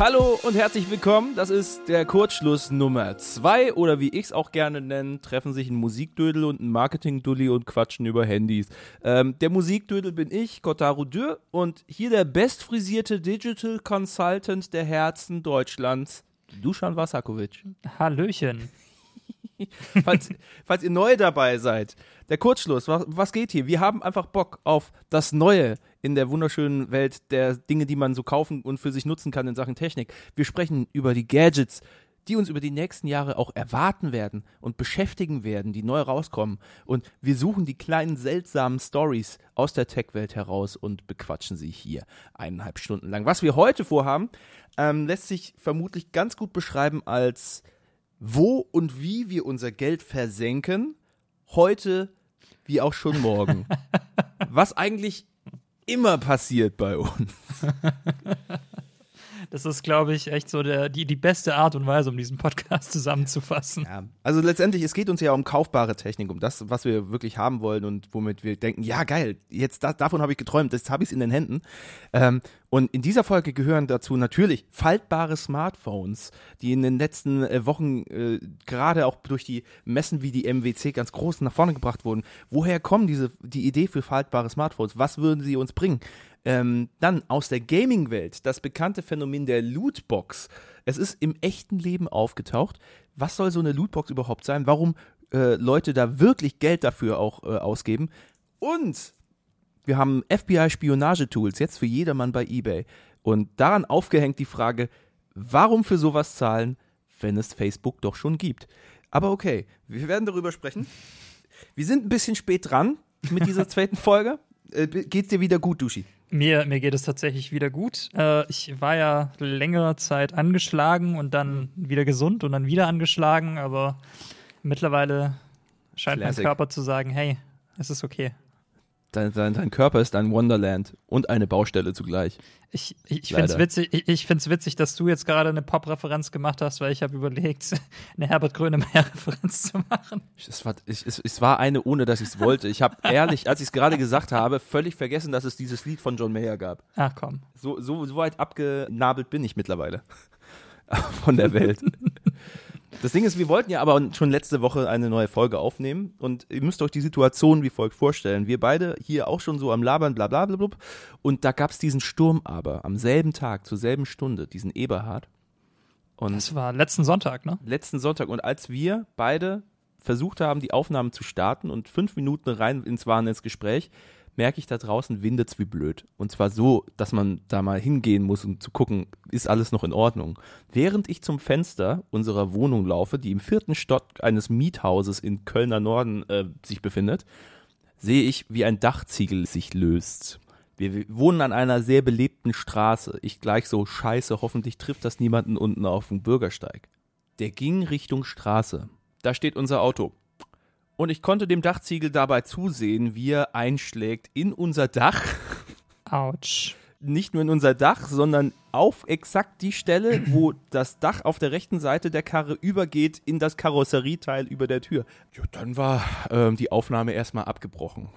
Hallo und herzlich willkommen. Das ist der Kurzschluss Nummer 2 oder wie ich es auch gerne nenne, treffen sich ein Musikdödel und ein Marketingdulli und quatschen über Handys. Ähm, der Musikdödel bin ich, Kotaro Dürr und hier der bestfrisierte Digital Consultant der Herzen Deutschlands, Dusan Vasakovic. Hallöchen. falls, falls ihr neu dabei seid, der Kurzschluss, was, was geht hier? Wir haben einfach Bock auf das Neue in der wunderschönen Welt der Dinge, die man so kaufen und für sich nutzen kann in Sachen Technik. Wir sprechen über die Gadgets, die uns über die nächsten Jahre auch erwarten werden und beschäftigen werden, die neu rauskommen. Und wir suchen die kleinen seltsamen Stories aus der Tech-Welt heraus und bequatschen sie hier eineinhalb Stunden lang. Was wir heute vorhaben, ähm, lässt sich vermutlich ganz gut beschreiben als wo und wie wir unser Geld versenken, heute wie auch schon morgen. Was eigentlich immer passiert bei uns. Das ist, glaube ich, echt so der, die, die beste Art und Weise, um diesen Podcast zusammenzufassen. Ja, also letztendlich, es geht uns ja um kaufbare Technik, um das, was wir wirklich haben wollen und womit wir denken, ja geil, jetzt da, davon habe ich geträumt, jetzt habe ich es in den Händen. Ähm, und in dieser Folge gehören dazu natürlich faltbare Smartphones, die in den letzten äh, Wochen äh, gerade auch durch die Messen wie die MWC ganz groß nach vorne gebracht wurden. Woher kommen diese die Idee für faltbare Smartphones? Was würden sie uns bringen? Ähm, dann aus der Gaming-Welt das bekannte Phänomen der Lootbox. Es ist im echten Leben aufgetaucht. Was soll so eine Lootbox überhaupt sein? Warum äh, Leute da wirklich Geld dafür auch äh, ausgeben? Und wir haben FBI-Spionagetools jetzt für jedermann bei eBay. Und daran aufgehängt die Frage, warum für sowas zahlen, wenn es Facebook doch schon gibt? Aber okay, wir werden darüber sprechen. Wir sind ein bisschen spät dran mit dieser zweiten Folge. Äh, geht's dir wieder gut, Dushi? Mir, mir geht es tatsächlich wieder gut. Äh, ich war ja längere Zeit angeschlagen und dann wieder gesund und dann wieder angeschlagen, aber mittlerweile scheint Classic. mein Körper zu sagen, hey, es ist okay. Dein, dein, dein, Körper ist ein Wonderland und eine Baustelle zugleich. Ich, ich, finde es witzig, ich, ich find's witzig, dass du jetzt gerade eine Pop-Referenz gemacht hast, weil ich habe überlegt, eine Herbert Grönemeyer-Referenz zu machen. Es war, ich, es, es war eine, ohne dass ich es wollte. Ich habe ehrlich, als ich es gerade gesagt habe, völlig vergessen, dass es dieses Lied von John Mayer gab. Ach komm. So, so, so weit abgenabelt bin ich mittlerweile von der Welt. Das Ding ist, wir wollten ja aber schon letzte Woche eine neue Folge aufnehmen und ihr müsst euch die Situation wie folgt vorstellen. Wir beide hier auch schon so am Labern, bla bla bla, bla und da gab es diesen Sturm aber am selben Tag, zur selben Stunde, diesen Eberhard. Und das war letzten Sonntag, ne? Letzten Sonntag. Und als wir beide versucht haben, die Aufnahmen zu starten und fünf Minuten rein ins waren ins Gespräch, merke ich da draußen windet's wie blöd. Und zwar so, dass man da mal hingehen muss, um zu gucken, ist alles noch in Ordnung. Während ich zum Fenster unserer Wohnung laufe, die im vierten Stock eines Miethauses in Kölner Norden äh, sich befindet, sehe ich, wie ein Dachziegel sich löst. Wir wohnen an einer sehr belebten Straße. Ich gleich so, scheiße, hoffentlich trifft das niemanden unten auf dem Bürgersteig. Der ging Richtung Straße. Da steht unser Auto. Und ich konnte dem Dachziegel dabei zusehen, wie er einschlägt in unser Dach. Autsch. Nicht nur in unser Dach, sondern auf exakt die Stelle, wo das Dach auf der rechten Seite der Karre übergeht in das Karosserieteil über der Tür. Ja, dann war ähm, die Aufnahme erstmal abgebrochen.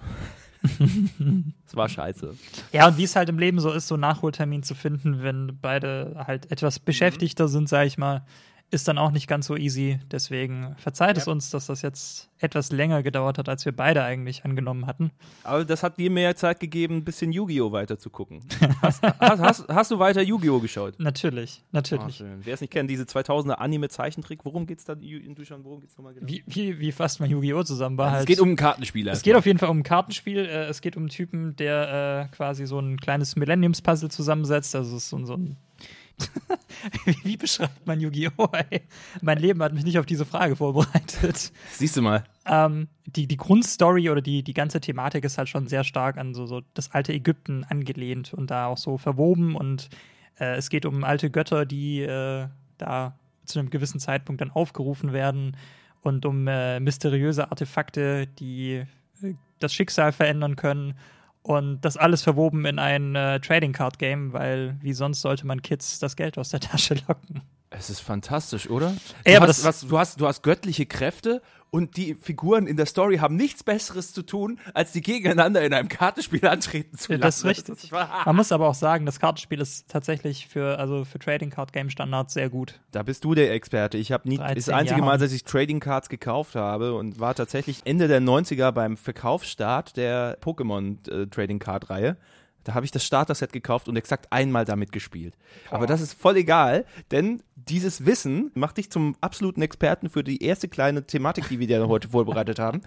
Es war scheiße. Ja, und wie es halt im Leben so ist, so Nachholtermin zu finden, wenn beide halt etwas beschäftigter sind, sag ich mal, ist dann auch nicht ganz so easy. Deswegen verzeiht ja. es uns, dass das jetzt etwas länger gedauert hat, als wir beide eigentlich angenommen hatten. Aber das hat dir mehr Zeit gegeben, ein bisschen Yu-Gi-Oh! weiter zu gucken. Hast, hast, hast, hast, du weiter Yu-Gi-Oh! geschaut? Natürlich, natürlich. Oh, Wer es nicht kennt, diese 2000er Anime-Zeichentrick, worum geht's da in Duschan? Worum geht's nochmal genau? Wie, wie, wie fasst man Yu-Gi-Oh! zusammen? Also halt, es geht um ein Kartenspiel. Es geht auf jeden Fall um ein Kartenspiel. Äh, es geht um einen Typen, der äh, quasi so ein kleines Millenniums-Puzzle zusammensetzt. Also es ist so, so ein Wie beschreibt man Yu-Gi-Oh? Mein Leben hat mich nicht auf diese Frage vorbereitet. Siehst du mal. Ähm, die, die Grundstory oder die, die ganze Thematik ist halt schon sehr stark an so, so das alte Ägypten angelehnt und da auch so verwoben. Und äh, es geht um alte Götter, die äh, da zu einem gewissen Zeitpunkt dann aufgerufen werden und um äh, mysteriöse Artefakte, die äh, das Schicksal verändern können und das alles verwoben in ein äh, Trading Card Game, weil wie sonst sollte man Kids das Geld aus der Tasche locken. Es ist fantastisch, oder? Du, Ey, aber hast, was, du, hast, du hast göttliche Kräfte und die Figuren in der Story haben nichts Besseres zu tun, als die gegeneinander in einem Kartenspiel antreten zu Ja, lassen. das ist richtig. Man muss aber auch sagen, das Kartenspiel ist tatsächlich für, also für Trading Card Game Standards sehr gut. Da bist du der Experte. Ich habe nie 13 das einzige Jahre. Mal, dass ich Trading Cards gekauft habe und war tatsächlich Ende der 90er beim Verkaufsstart der Pokémon äh, Trading Card Reihe. Da habe ich das Starter-Set gekauft und exakt einmal damit gespielt. Aber das ist voll egal, denn dieses Wissen macht dich zum absoluten Experten für die erste kleine Thematik, die wir dir heute vorbereitet haben.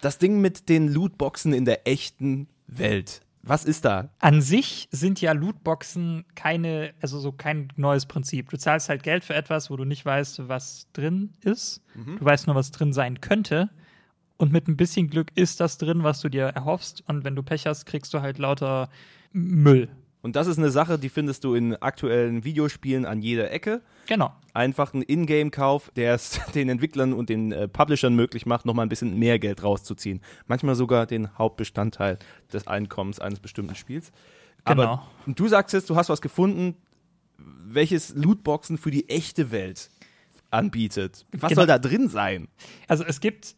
Das Ding mit den Lootboxen in der echten Welt. Was ist da? An sich sind ja Lootboxen keine, also so kein neues Prinzip. Du zahlst halt Geld für etwas, wo du nicht weißt, was drin ist. Du weißt nur, was drin sein könnte. Und mit ein bisschen Glück ist das drin, was du dir erhoffst. Und wenn du Pech hast, kriegst du halt lauter Müll. Und das ist eine Sache, die findest du in aktuellen Videospielen an jeder Ecke. Genau. einfach ein Ingame-Kauf, der es den Entwicklern und den äh, Publishern möglich macht, nochmal ein bisschen mehr Geld rauszuziehen. Manchmal sogar den Hauptbestandteil des Einkommens eines bestimmten Spiels. Genau. Aber du sagst jetzt, du hast was gefunden, welches Lootboxen für die echte Welt anbietet. Was Genau. soll da drin sein? Also es gibt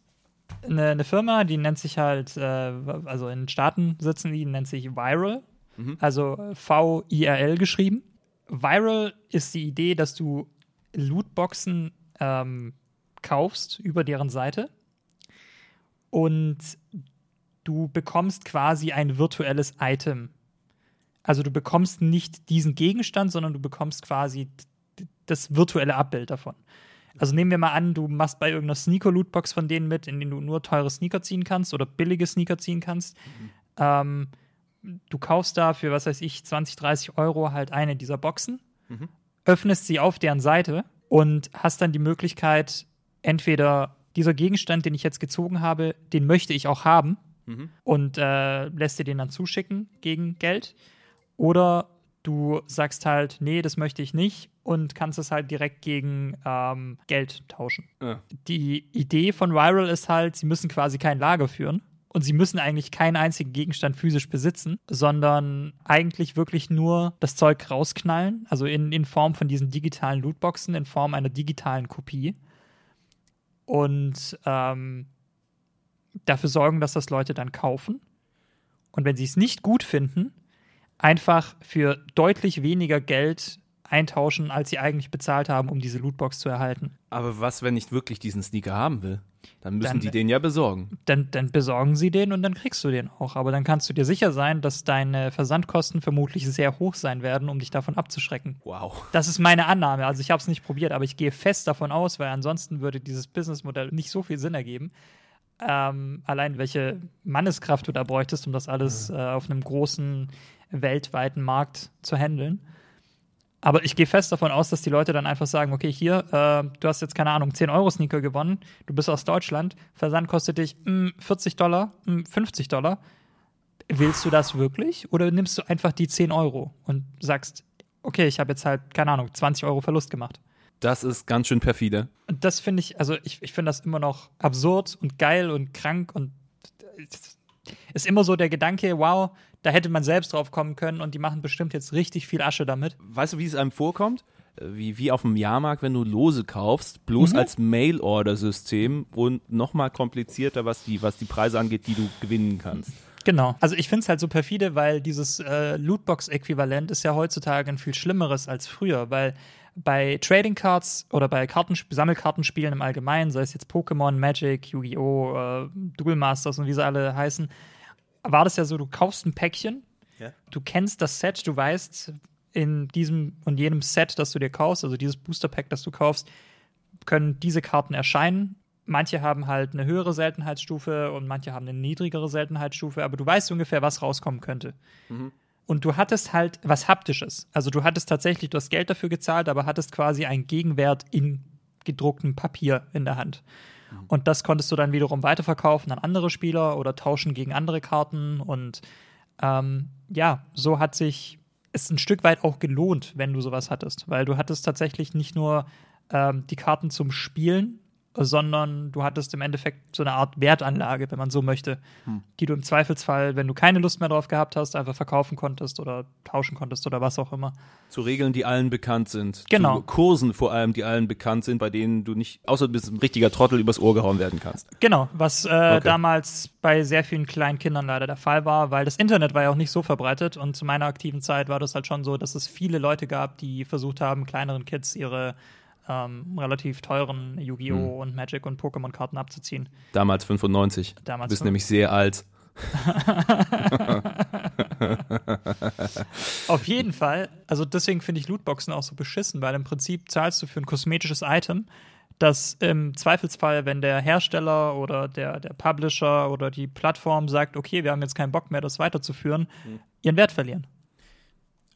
eine, eine Firma, die nennt sich halt, äh, also in den Staaten sitzen die, nennt sich Viral, also V-I-R-L geschrieben. Viral ist die Idee, dass du Lootboxen ähm, kaufst über deren Seite und du bekommst quasi ein virtuelles Item. Also du bekommst nicht diesen Gegenstand, sondern du bekommst quasi das virtuelle Abbild davon. Also nehmen wir mal an, du machst bei irgendeiner Sneaker-Lootbox von denen mit, in denen du nur teure Sneaker ziehen kannst oder billige Sneaker ziehen kannst. Ähm, du kaufst da für, was weiß ich, 20, 30 Euro halt eine dieser Boxen, öffnest sie auf deren Seite und hast dann die Möglichkeit, entweder dieser Gegenstand, den ich jetzt gezogen habe, den möchte ich auch haben und äh, lässt dir den dann zuschicken gegen Geld. Oder du sagst halt, nee, das möchte ich nicht und kannst es halt direkt gegen ähm, Geld tauschen. Ja. Die Idee von Viral ist halt, sie müssen quasi kein Lager führen und sie müssen eigentlich keinen einzigen Gegenstand physisch besitzen, sondern eigentlich wirklich nur das Zeug rausknallen, also in, in Form von diesen digitalen Lootboxen, in Form einer digitalen Kopie. Und ähm, dafür sorgen, dass das Leute dann kaufen. Und wenn sie es nicht gut finden, einfach für deutlich weniger Geld eintauschen, als sie eigentlich bezahlt haben, um diese Lootbox zu erhalten. Aber was, wenn ich wirklich diesen Sneaker haben will? Dann müssen Dann- die den ja besorgen. Dann, dann besorgen sie den und dann kriegst du den auch. Aber dann kannst du dir sicher sein, dass deine Versandkosten vermutlich sehr hoch sein werden, um dich davon abzuschrecken. Wow. Das ist meine Annahme. Also ich habe es nicht probiert, aber ich gehe fest davon aus, weil ansonsten würde dieses Businessmodell nicht so viel Sinn ergeben. Ähm, allein welche Manneskraft du da bräuchtest, um das alles äh, auf einem großen weltweiten Markt zu handeln. Aber ich gehe fest davon aus, dass die Leute dann einfach sagen, okay, hier, äh, du hast jetzt keine Ahnung, 10 Euro Sneaker gewonnen, du bist aus Deutschland, Versand kostet dich mm, 40 Dollar, mm, 50 Dollar. Willst du das wirklich? Oder nimmst du einfach die 10 Euro und sagst, okay, ich habe jetzt halt, keine Ahnung, 20 Euro Verlust gemacht. Das ist ganz schön perfide. Und das finde ich, also ich, ich finde das immer noch absurd und geil und krank und ist immer so der Gedanke, wow, da hätte man selbst drauf kommen können und die machen bestimmt jetzt richtig viel Asche damit. Weißt du, wie es einem vorkommt? Äh, Wie, wie auf dem Jahrmarkt, wenn du Lose kaufst, bloß Mhm. als Mail-Order-System und nochmal komplizierter, was die, was die Preise angeht, die du gewinnen kannst. Genau. Also ich finde es halt so perfide, weil dieses äh, Lootbox-Äquivalent ist ja heutzutage ein viel schlimmeres als früher, weil bei Trading Cards oder bei Kartensp Sammelkartenspielen im Allgemeinen, sei es jetzt Pokémon, Magic, Yu-Gi-Oh!, äh, Duel Masters und wie sie alle heißen, war das ja so, du kaufst ein Päckchen, Ja. du kennst das Set, du weißt in diesem und jenem Set, das du dir kaufst, also dieses Booster Pack, das du kaufst, können diese Karten erscheinen. Manche haben halt eine höhere Seltenheitsstufe und manche haben eine niedrigere Seltenheitsstufe, aber du weißt ungefähr, was rauskommen könnte. Und du hattest halt was Haptisches. Also du hattest tatsächlich, du hast Geld dafür gezahlt, aber hattest quasi einen Gegenwert in gedrucktem Papier in der Hand. Und das konntest du dann wiederum weiterverkaufen an andere Spieler oder tauschen gegen andere Karten. Und ähm, ja, so hat sich es ein Stück weit auch gelohnt, wenn du sowas hattest, weil du hattest tatsächlich nicht nur ähm, die Karten zum Spielen sondern du hattest im Endeffekt so eine Art Wertanlage, wenn man so möchte, hm. die du im Zweifelsfall, wenn du keine Lust mehr drauf gehabt hast, einfach verkaufen konntest oder tauschen konntest oder was auch immer. Zu Regeln, die allen bekannt sind. Genau. Zu Kursen vor allem, die allen bekannt sind, bei denen du nicht, außer du bist ein richtiger Trottel, übers Ohr gehauen werden kannst. Genau, was äh, okay. damals bei sehr vielen kleinen Kindern leider der Fall war, weil das Internet war ja auch nicht so verbreitet und zu meiner aktiven Zeit war das halt schon so, dass es viele Leute gab, die versucht haben, kleineren Kids ihre ähm, relativ teuren Yu-Gi-Oh! Hm. und Magic und Pokémon-Karten abzuziehen. Damals 95. Damals du bist nämlich sehr alt. Auf jeden Fall. Also deswegen finde ich Lootboxen auch so beschissen, weil im Prinzip zahlst du für ein kosmetisches Item, das im Zweifelsfall, wenn der Hersteller oder der, der Publisher oder die Plattform sagt, okay, wir haben jetzt keinen Bock mehr, das weiterzuführen, hm. ihren Wert verlieren.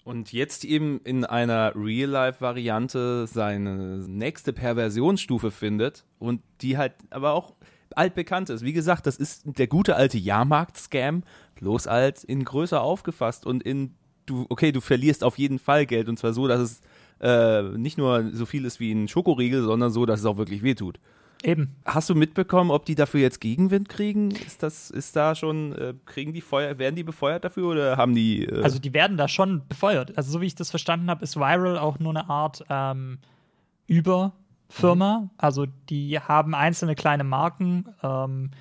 Und jetzt eben in einer Real-Life-Variante seine nächste Perversionsstufe findet und die halt aber auch altbekannt ist. Wie gesagt, das ist der gute alte Jahrmarkt-Scam, bloß alt in größer aufgefasst und in du, okay, du verlierst auf jeden Fall Geld und zwar so, dass es äh, nicht nur so viel ist wie ein Schokoriegel, sondern so, dass es auch wirklich wehtut. Eben. Hast du mitbekommen, ob die dafür jetzt Gegenwind kriegen? Ist das, ist da schon, äh, kriegen die Feuer, werden die befeuert dafür oder haben die. Äh also die werden da schon befeuert. Also so wie ich das verstanden habe, ist Viral auch nur eine Art ähm, Überfirma. Mhm. Also die haben einzelne kleine Marken, ähm,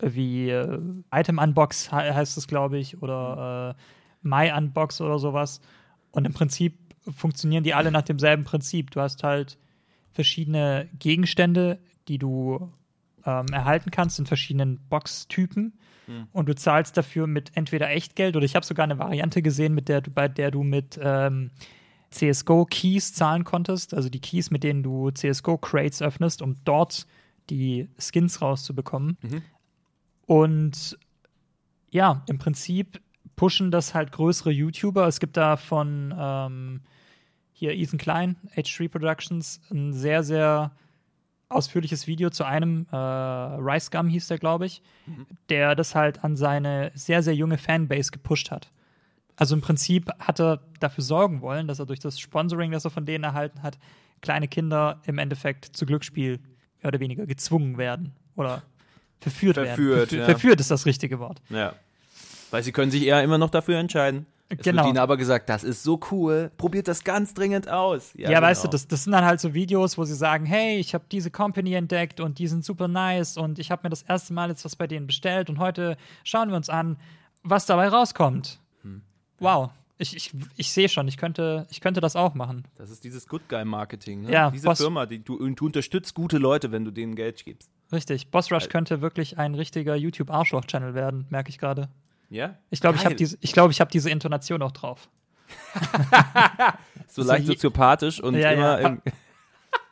wie äh, Item Unbox he heißt es, glaube ich, oder äh, My Unbox oder sowas. Und im Prinzip funktionieren die alle nach demselben Prinzip. Du hast halt verschiedene Gegenstände, die du ähm, erhalten kannst in verschiedenen Boxtypen. Mhm. Und du zahlst dafür mit entweder Echtgeld oder ich habe sogar eine Variante gesehen, mit der du, bei der du mit ähm, CSGO-Keys zahlen konntest, also die Keys, mit denen du CSGO-Crates öffnest, um dort die Skins rauszubekommen. Mhm. Und ja, im Prinzip pushen das halt größere YouTuber. Es gibt da von ähm, hier Ethan Klein, H3 Productions, ein sehr, sehr ausführliches Video zu einem, äh, Rice Gum hieß der, glaube ich, mhm. der das halt an seine sehr, sehr junge Fanbase gepusht hat. Also im Prinzip hat er dafür sorgen wollen, dass er durch das Sponsoring, das er von denen erhalten hat, kleine Kinder im Endeffekt zu Glücksspiel mehr oder weniger gezwungen werden oder verführt, verführt werden. Verfü ja. Verführt ist das richtige Wort. Ja. Weil sie können sich eher immer noch dafür entscheiden. Es genau. wird ihnen aber gesagt, das ist so cool, probiert das ganz dringend aus. Ja, ja genau. weißt du, das, das sind dann halt so Videos, wo sie sagen, hey, ich habe diese Company entdeckt und die sind super nice und ich habe mir das erste Mal jetzt was bei denen bestellt und heute schauen wir uns an, was dabei rauskommt. Hm. Wow. Ich, ich, ich sehe schon, ich könnte, ich könnte das auch machen. Das ist dieses Good Guy Marketing. Ne? Ja, Diese Boss Firma, die, du, du unterstützt gute Leute, wenn du denen Geld gibst. Richtig. Boss Rush könnte wirklich ein richtiger YouTube-Arschloch-Channel werden, merke ich gerade. Ja? Ich glaube, ich habe diese, glaub, hab diese Intonation auch drauf. so, so leicht soziopathisch und ja, immer ja.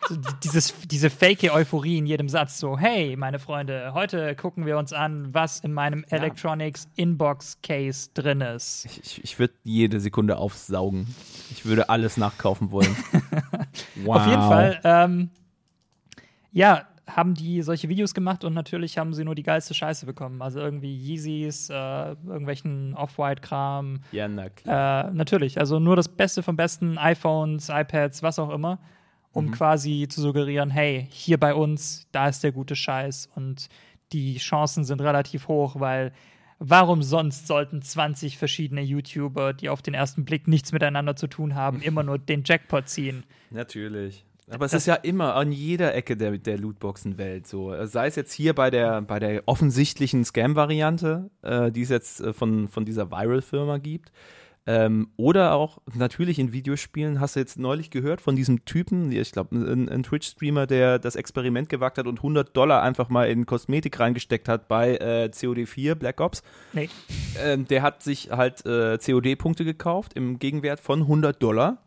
So dieses, diese fake Euphorie in jedem Satz, so, hey, meine Freunde, heute gucken wir uns an, was in meinem ja. Electronics Inbox Case drin ist. Ich, ich würde jede Sekunde aufsaugen. Ich würde alles nachkaufen wollen. wow. Auf jeden Fall, ähm, ja, haben die solche Videos gemacht und natürlich haben sie nur die geilste Scheiße bekommen. Also irgendwie Yeezys, äh, irgendwelchen Off-White-Kram. Ja, na klar. Äh, natürlich, also nur das Beste vom Besten, iPhones, iPads, was auch immer, um mhm. quasi zu suggerieren, hey, hier bei uns, da ist der gute Scheiß und die Chancen sind relativ hoch, weil warum sonst sollten 20 verschiedene YouTuber, die auf den ersten Blick nichts miteinander zu tun haben, immer nur den Jackpot ziehen? Natürlich. Aber es ist ja immer an jeder Ecke der, der Lootboxen-Welt so. Sei es jetzt hier bei der, bei der offensichtlichen Scam-Variante, äh, die es jetzt äh, von, von dieser Viral-Firma gibt. Ähm, oder auch natürlich in Videospielen, hast du jetzt neulich gehört von diesem Typen, ich glaube, ein, ein Twitch-Streamer, der das Experiment gewagt hat und 100 Dollar einfach mal in Kosmetik reingesteckt hat bei äh, COD4 Black Ops. Nee. Ähm, der hat sich halt äh, COD-Punkte gekauft im Gegenwert von 100 Dollar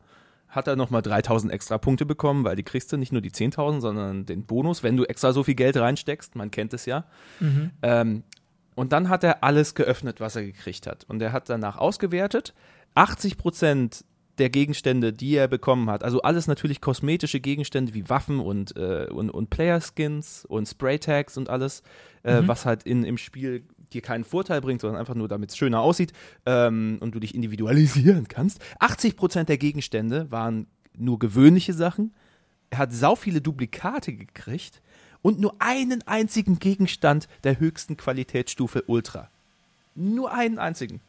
hat er nochmal 3000 extra Punkte bekommen, weil die kriegst du nicht nur die 10.000, sondern den Bonus, wenn du extra so viel Geld reinsteckst. Man kennt es ja. Mhm. Ähm, und dann hat er alles geöffnet, was er gekriegt hat. Und er hat danach ausgewertet. 80 Prozent der Gegenstände, die er bekommen hat, also alles natürlich kosmetische Gegenstände wie Waffen und, äh, und, und Player-Skins und Spray-Tags und alles, äh, mhm. was halt in, im Spiel dir keinen Vorteil bringt, sondern einfach nur, damit es schöner aussieht ähm, und du dich individualisieren kannst. 80% der Gegenstände waren nur gewöhnliche Sachen. Er hat sau viele Duplikate gekriegt und nur einen einzigen Gegenstand der höchsten Qualitätsstufe Ultra. Nur einen einzigen.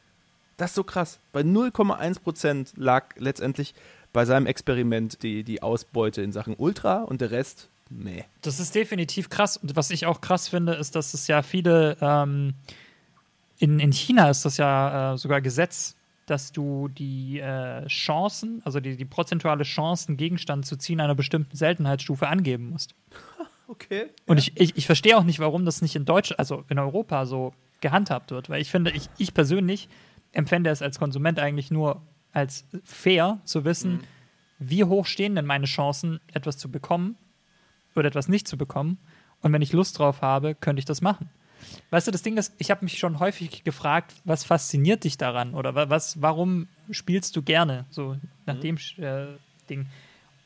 Das ist so krass. Bei 0,1% lag letztendlich bei seinem Experiment die, die Ausbeute in Sachen Ultra und der Rest, nee. Das ist definitiv krass. Und was ich auch krass finde, ist, dass es ja viele, ähm, in, in China ist das ja äh, sogar Gesetz, dass du die äh, Chancen, also die, die prozentuale Chance, einen Gegenstand zu ziehen einer bestimmten Seltenheitsstufe angeben musst. Okay. Und ich, ich, ich verstehe auch nicht, warum das nicht in Deutsch, also in Europa so gehandhabt wird. Weil ich finde, ich, ich persönlich empfände es als Konsument eigentlich nur als fair zu wissen, mhm. wie hoch stehen denn meine Chancen, etwas zu bekommen oder etwas nicht zu bekommen. Und wenn ich Lust drauf habe, könnte ich das machen. Weißt du, das Ding ist, ich habe mich schon häufig gefragt, was fasziniert dich daran oder was, warum spielst du gerne so nach mhm. dem äh, Ding?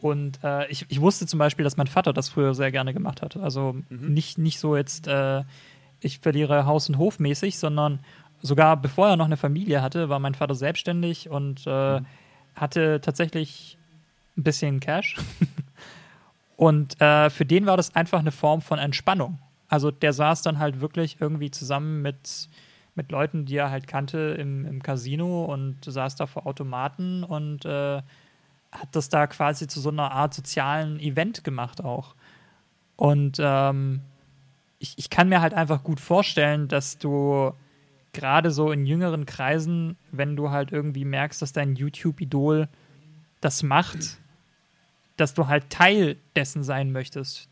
Und äh, ich, ich wusste zum Beispiel, dass mein Vater das früher sehr gerne gemacht hat. Also mhm. nicht, nicht so jetzt, äh, ich verliere Haus und Hof mäßig, sondern sogar bevor er noch eine Familie hatte, war mein Vater selbstständig und äh, mhm. hatte tatsächlich ein bisschen Cash. und äh, für den war das einfach eine Form von Entspannung. Also der saß dann halt wirklich irgendwie zusammen mit, mit Leuten, die er halt kannte im, im Casino und saß da vor Automaten und äh, hat das da quasi zu so einer Art sozialen Event gemacht auch. Und ähm, ich, ich kann mir halt einfach gut vorstellen, dass du gerade so in jüngeren Kreisen, wenn du halt irgendwie merkst, dass dein YouTube-Idol das macht, dass du halt Teil dessen sein möchtest.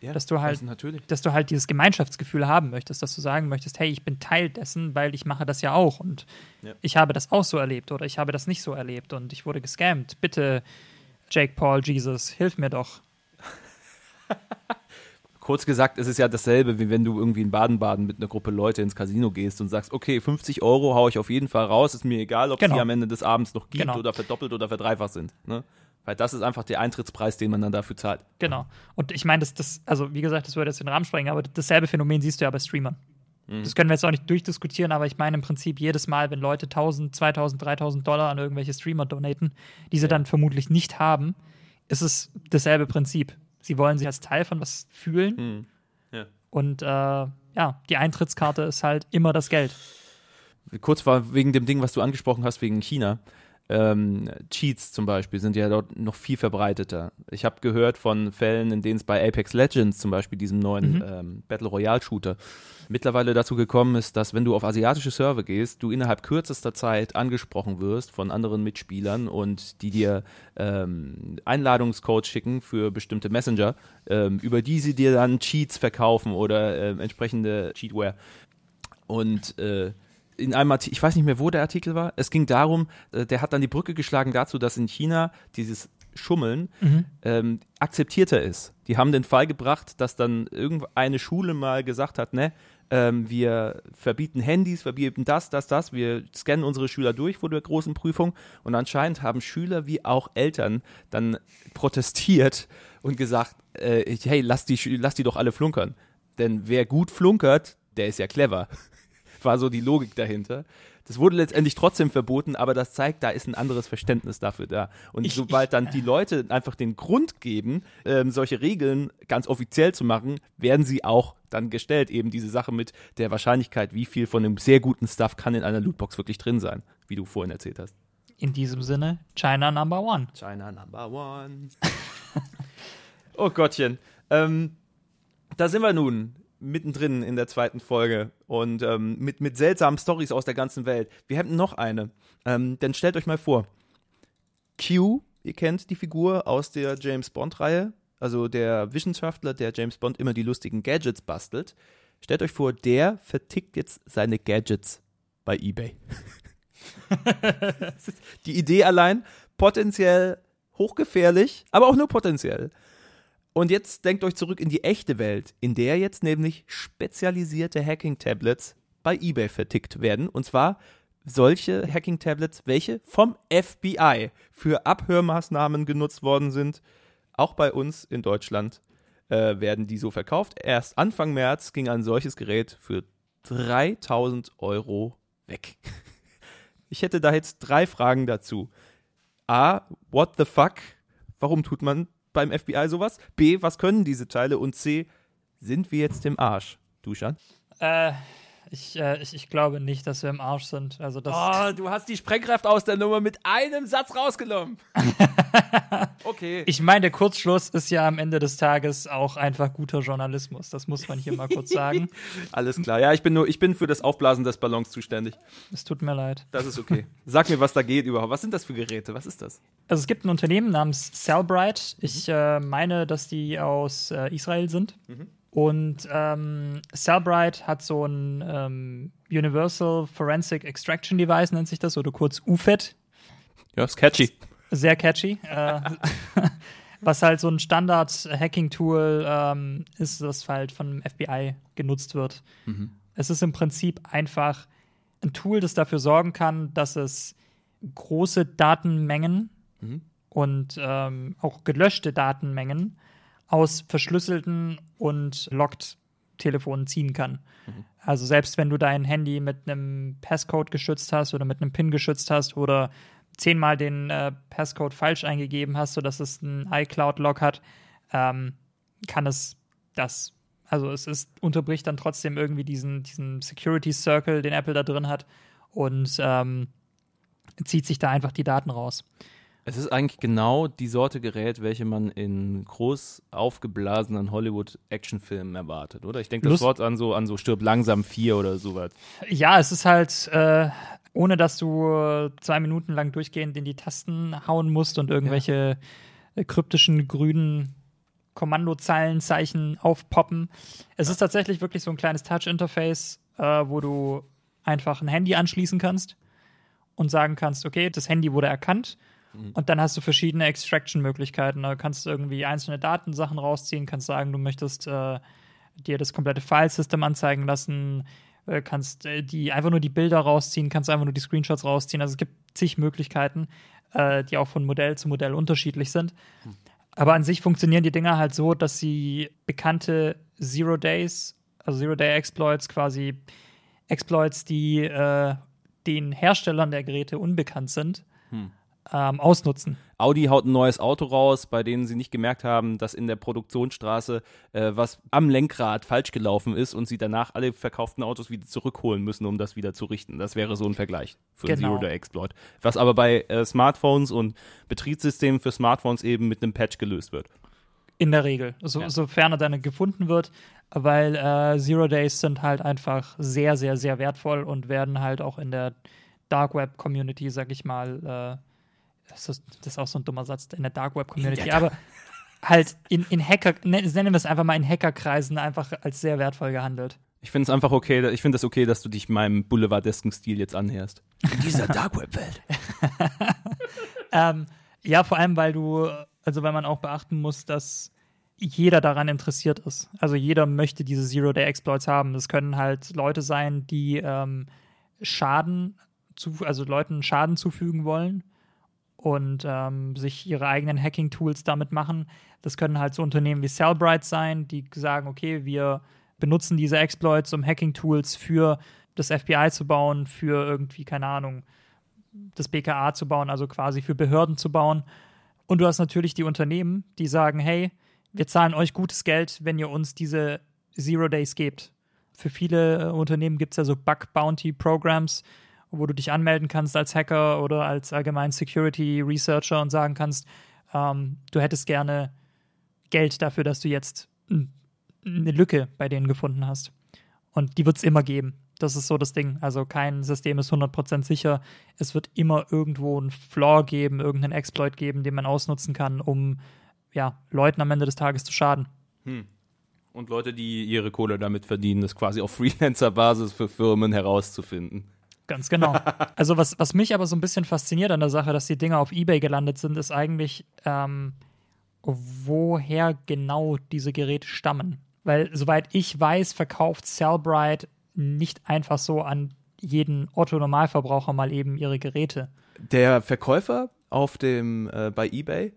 Ja, dass du halt, dass du halt dieses Gemeinschaftsgefühl haben möchtest, dass du sagen möchtest, hey, ich bin Teil dessen, weil ich mache das ja auch und ja. ich habe das auch so erlebt oder ich habe das nicht so erlebt und ich wurde gescammt. Bitte, Jake Paul, Jesus, hilf mir doch. Kurz gesagt, es ist ja dasselbe, wie wenn du irgendwie in Baden-Baden mit einer Gruppe Leute ins Casino gehst und sagst, okay, 50 Euro haue ich auf jeden Fall raus, ist mir egal, ob genau. die am Ende des Abends noch gibt genau. oder verdoppelt oder verdreifacht sind. Ne? Weil das ist einfach der Eintrittspreis, den man dann dafür zahlt. Genau. Und ich meine, das, das, also wie gesagt, das würde jetzt den Rahmen sprengen, aber dasselbe Phänomen siehst du ja bei Streamern. Mhm. Das können wir jetzt auch nicht durchdiskutieren, aber ich meine im Prinzip jedes Mal, wenn Leute 1000, 2000, 3000 Dollar an irgendwelche Streamer donaten, die sie ja. dann vermutlich nicht haben, ist es dasselbe Prinzip. Sie wollen sich als Teil von was fühlen. Mhm. Ja. Und äh, ja, die Eintrittskarte ist halt immer das Geld. Kurz war wegen dem Ding, was du angesprochen hast, wegen China ähm, Cheats zum Beispiel sind ja dort noch viel verbreiteter. Ich habe gehört von Fällen, in denen es bei Apex Legends zum Beispiel, diesem neuen mhm. ähm, Battle Royale Shooter, mittlerweile dazu gekommen ist, dass wenn du auf asiatische Server gehst, du innerhalb kürzester Zeit angesprochen wirst von anderen Mitspielern und die dir ähm, Einladungscodes schicken für bestimmte Messenger, ähm, über die sie dir dann Cheats verkaufen oder äh, entsprechende Cheatware. Und äh, in einem Artikel, ich weiß nicht mehr, wo der Artikel war, es ging darum, äh, der hat dann die Brücke geschlagen dazu, dass in China dieses Schummeln mhm. ähm, akzeptierter ist. Die haben den Fall gebracht, dass dann irgendeine Schule mal gesagt hat, ne, ähm, wir verbieten Handys, verbieten das, das, das, wir scannen unsere Schüler durch vor der großen Prüfung und anscheinend haben Schüler wie auch Eltern dann protestiert und gesagt, äh, hey, lass die, lass die doch alle flunkern. Denn wer gut flunkert, der ist ja clever war so die Logik dahinter. Das wurde letztendlich trotzdem verboten, aber das zeigt, da ist ein anderes Verständnis dafür da. Und ich, sobald dann die Leute einfach den Grund geben, ähm, solche Regeln ganz offiziell zu machen, werden sie auch dann gestellt. Eben diese Sache mit der Wahrscheinlichkeit, wie viel von einem sehr guten Stuff kann in einer Lootbox wirklich drin sein, wie du vorhin erzählt hast. In diesem Sinne, China Number One. China Number One. oh Gottchen. Ähm, da sind wir nun mittendrin in der zweiten Folge und ähm, mit, mit seltsamen Stories aus der ganzen Welt. Wir hätten noch eine. Ähm, denn stellt euch mal vor, Q, ihr kennt die Figur aus der James Bond-Reihe, also der Wissenschaftler, der James Bond immer die lustigen Gadgets bastelt. Stellt euch vor, der vertickt jetzt seine Gadgets bei eBay. die Idee allein potenziell hochgefährlich, aber auch nur potenziell. Und jetzt denkt euch zurück in die echte Welt, in der jetzt nämlich spezialisierte Hacking-Tablets bei eBay vertickt werden. Und zwar solche Hacking-Tablets, welche vom FBI für Abhörmaßnahmen genutzt worden sind. Auch bei uns in Deutschland äh, werden die so verkauft. Erst Anfang März ging ein solches Gerät für 3000 Euro weg. Ich hätte da jetzt drei Fragen dazu. A, what the fuck? Warum tut man beim FBI sowas? B, was können diese Teile? Und C, Sind wir jetzt im Arsch, Duschan? Äh, ich, äh, ich, ich, glaube nicht, dass wir im Arsch sind. Also das oh, du hast die Sprengkraft aus der Nummer mit einem Satz rausgenommen. okay. Ich meine, der Kurzschluss ist ja am Ende des Tages auch einfach guter Journalismus. Das muss man hier mal kurz sagen. Alles klar. Ja, ich bin nur, ich bin für das Aufblasen des Ballons zuständig. Es tut mir leid. Das ist okay. Sag mir, was da geht überhaupt. Was sind das für Geräte? Was ist das? Also es gibt ein Unternehmen namens Cellbrite. Ich mhm. äh, meine, dass die aus äh, Israel sind. Mhm. Und ähm, Cellbrite hat so ein ähm, Universal Forensic Extraction Device, nennt sich das, oder kurz UFED. Ja, ist catchy. Sehr catchy. äh, was halt so ein Standard-Hacking-Tool ähm, ist, das halt von FBI genutzt wird. Mhm. Es ist im Prinzip einfach ein Tool, das dafür sorgen kann, dass es große Datenmengen mhm. und ähm, auch gelöschte Datenmengen aus verschlüsselten und locked Telefonen ziehen kann. Mhm. Also selbst wenn du dein Handy mit einem Passcode geschützt hast oder mit einem PIN geschützt hast oder zehnmal den äh, Passcode falsch eingegeben hast, sodass es einen iCloud-Log hat, ähm, kann es das. Also es ist, unterbricht dann trotzdem irgendwie diesen, diesen Security Circle, den Apple da drin hat und ähm, zieht sich da einfach die Daten raus. Es ist eigentlich genau die Sorte Gerät, welche man in groß aufgeblasenen Hollywood-Actionfilmen erwartet, oder? Ich denke das Wort an so, an so Stirb langsam 4 oder sowas. Ja, es ist halt, äh, ohne dass du zwei Minuten lang durchgehend in die Tasten hauen musst und irgendwelche ja. kryptischen grünen Kommandozeilenzeichen aufpoppen. Es ja. ist tatsächlich wirklich so ein kleines Touch-Interface, äh, wo du einfach ein Handy anschließen kannst und sagen kannst, okay, das Handy wurde erkannt Mhm. Und dann hast du verschiedene Extraction-Möglichkeiten. Da kannst du irgendwie einzelne Datensachen rausziehen, kannst sagen, du möchtest äh, dir das komplette File-System anzeigen lassen, äh, kannst äh, die einfach nur die Bilder rausziehen, kannst einfach nur die Screenshots rausziehen. Also es gibt zig Möglichkeiten, äh, die auch von Modell zu Modell unterschiedlich sind. Mhm. Aber an sich funktionieren die Dinger halt so, dass sie bekannte Zero Days, also Zero Day Exploits, quasi Exploits, die äh, den Herstellern der Geräte unbekannt sind, hm ähm, ausnutzen. Audi haut ein neues Auto raus, bei dem sie nicht gemerkt haben, dass in der Produktionsstraße äh, was am Lenkrad falsch gelaufen ist und sie danach alle verkauften Autos wieder zurückholen müssen, um das wieder zu richten. Das wäre so ein Vergleich für genau. Zero-Day-Exploit. Was aber bei äh, Smartphones und Betriebssystemen für Smartphones eben mit einem Patch gelöst wird. In der Regel, so, ja. sofern er dann gefunden wird, weil äh, Zero Days sind halt einfach sehr, sehr, sehr wertvoll und werden halt auch in der Dark Web Community, sag ich mal, äh, das ist, das ist auch so ein dummer Satz in der Dark Web Community, aber halt in, in Hacker, ne, nennen wir es einfach mal in Hackerkreisen einfach als sehr wertvoll gehandelt. Ich finde es einfach okay, ich finde es okay, dass du dich meinem boulevardesken Stil jetzt annäherst. In dieser Dark Web Welt. ähm, ja, vor allem, weil du, also weil man auch beachten muss, dass jeder daran interessiert ist. Also jeder möchte diese Zero-Day-Exploits haben. Das können halt Leute sein, die ähm, Schaden, zu, also Leuten Schaden zufügen wollen und ähm, sich ihre eigenen Hacking-Tools damit machen. Das können halt so Unternehmen wie Cellbrite sein, die sagen, okay, wir benutzen diese Exploits, um Hacking-Tools für das FBI zu bauen, für irgendwie, keine Ahnung, das BKA zu bauen, also quasi für Behörden zu bauen. Und du hast natürlich die Unternehmen, die sagen, hey, wir zahlen euch gutes Geld, wenn ihr uns diese Zero Days gebt. Für viele äh, Unternehmen gibt es ja so Bug Bounty Programs, wo du dich anmelden kannst als Hacker oder als allgemein Security Researcher und sagen kannst, ähm, du hättest gerne Geld dafür, dass du jetzt eine Lücke bei denen gefunden hast. Und die wird es immer geben. Das ist so das Ding. Also kein System ist 100% sicher. Es wird immer irgendwo einen Flaw geben, irgendeinen Exploit geben, den man ausnutzen kann, um ja, Leuten am Ende des Tages zu schaden. Hm. Und Leute, die ihre Kohle damit verdienen, das quasi auf Freelancer-Basis für Firmen herauszufinden. Ganz genau. Also was, was mich aber so ein bisschen fasziniert an der Sache, dass die Dinger auf Ebay gelandet sind, ist eigentlich, ähm, woher genau diese Geräte stammen. Weil, soweit ich weiß, verkauft Cellbrite nicht einfach so an jeden Otto-Normalverbraucher mal eben ihre Geräte. Der Verkäufer auf dem, äh, bei Ebay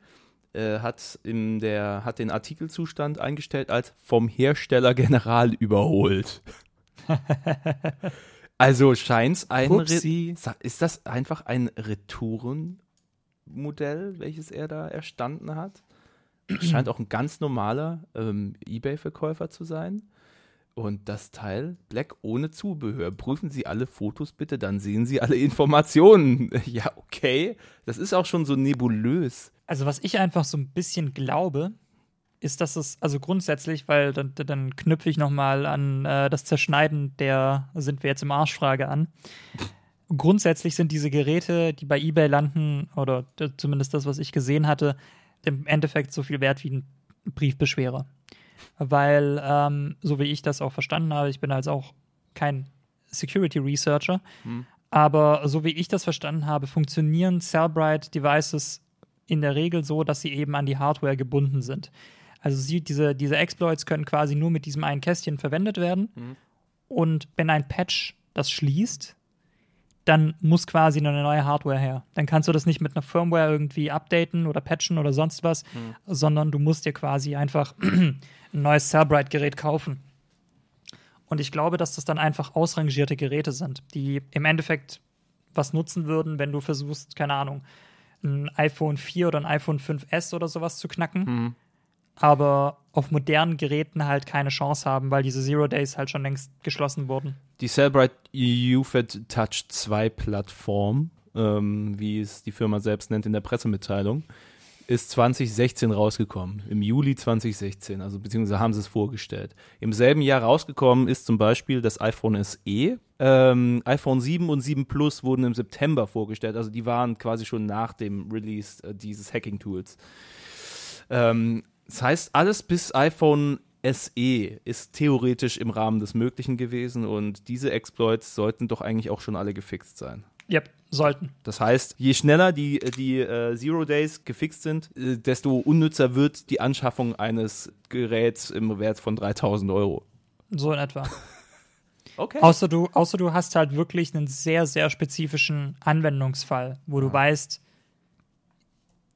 äh, hat, in der, hat den Artikelzustand eingestellt als vom Hersteller General überholt. Also scheint es ein. Upsi. Ist das einfach ein Retourenmodell, welches er da erstanden hat? Scheint auch ein ganz normaler ähm, Ebay-Verkäufer zu sein. Und das Teil Black ohne Zubehör. Prüfen Sie alle Fotos bitte, dann sehen Sie alle Informationen. ja, okay. Das ist auch schon so nebulös. Also, was ich einfach so ein bisschen glaube, ist, dass es, also grundsätzlich, weil dann, dann knüpfe ich nochmal an äh, das Zerschneiden der Sind wir jetzt im Arschfrage an. grundsätzlich sind diese Geräte, die bei eBay landen, oder zumindest das, was ich gesehen hatte, im Endeffekt so viel wert wie ein Briefbeschwerer weil, ähm, so wie ich das auch verstanden habe, ich bin also auch kein Security Researcher, hm. aber so wie ich das verstanden habe, funktionieren Cellbrite Devices in der Regel so, dass sie eben an die Hardware gebunden sind. Also sie, diese, diese Exploits können quasi nur mit diesem einen Kästchen verwendet werden. Hm. Und wenn ein Patch das schließt, dann muss quasi eine neue Hardware her. Dann kannst du das nicht mit einer Firmware irgendwie updaten oder patchen oder sonst was, hm. sondern du musst dir quasi einfach ein neues Cellbrite-Gerät kaufen. Und ich glaube, dass das dann einfach ausrangierte Geräte sind, die im Endeffekt was nutzen würden, wenn du versuchst, keine Ahnung, ein iPhone 4 oder ein iPhone 5S oder sowas zu knacken. Hm. Aber auf modernen Geräten halt keine Chance haben, weil diese Zero Days halt schon längst geschlossen wurden. Die Cellbrite UFED Touch 2 Plattform, ähm, wie es die Firma selbst nennt in der Pressemitteilung, ist 2016 rausgekommen, im Juli 2016, also beziehungsweise haben sie es vorgestellt. Im selben Jahr rausgekommen ist zum Beispiel das iPhone SE. Ähm, iPhone 7 und 7 Plus wurden im September vorgestellt, also die waren quasi schon nach dem Release äh, dieses Hacking-Tools. Ähm, das heißt, alles bis iPhone SE ist theoretisch im Rahmen des Möglichen gewesen und diese Exploits sollten doch eigentlich auch schon alle gefixt sein. Yep, sollten. Das heißt, je schneller die, die äh, Zero Days gefixt sind, äh, desto unnützer wird die Anschaffung eines Geräts im Wert von 3000 Euro. So in etwa. okay. Außer du, außer du hast halt wirklich einen sehr, sehr spezifischen Anwendungsfall, wo du weißt,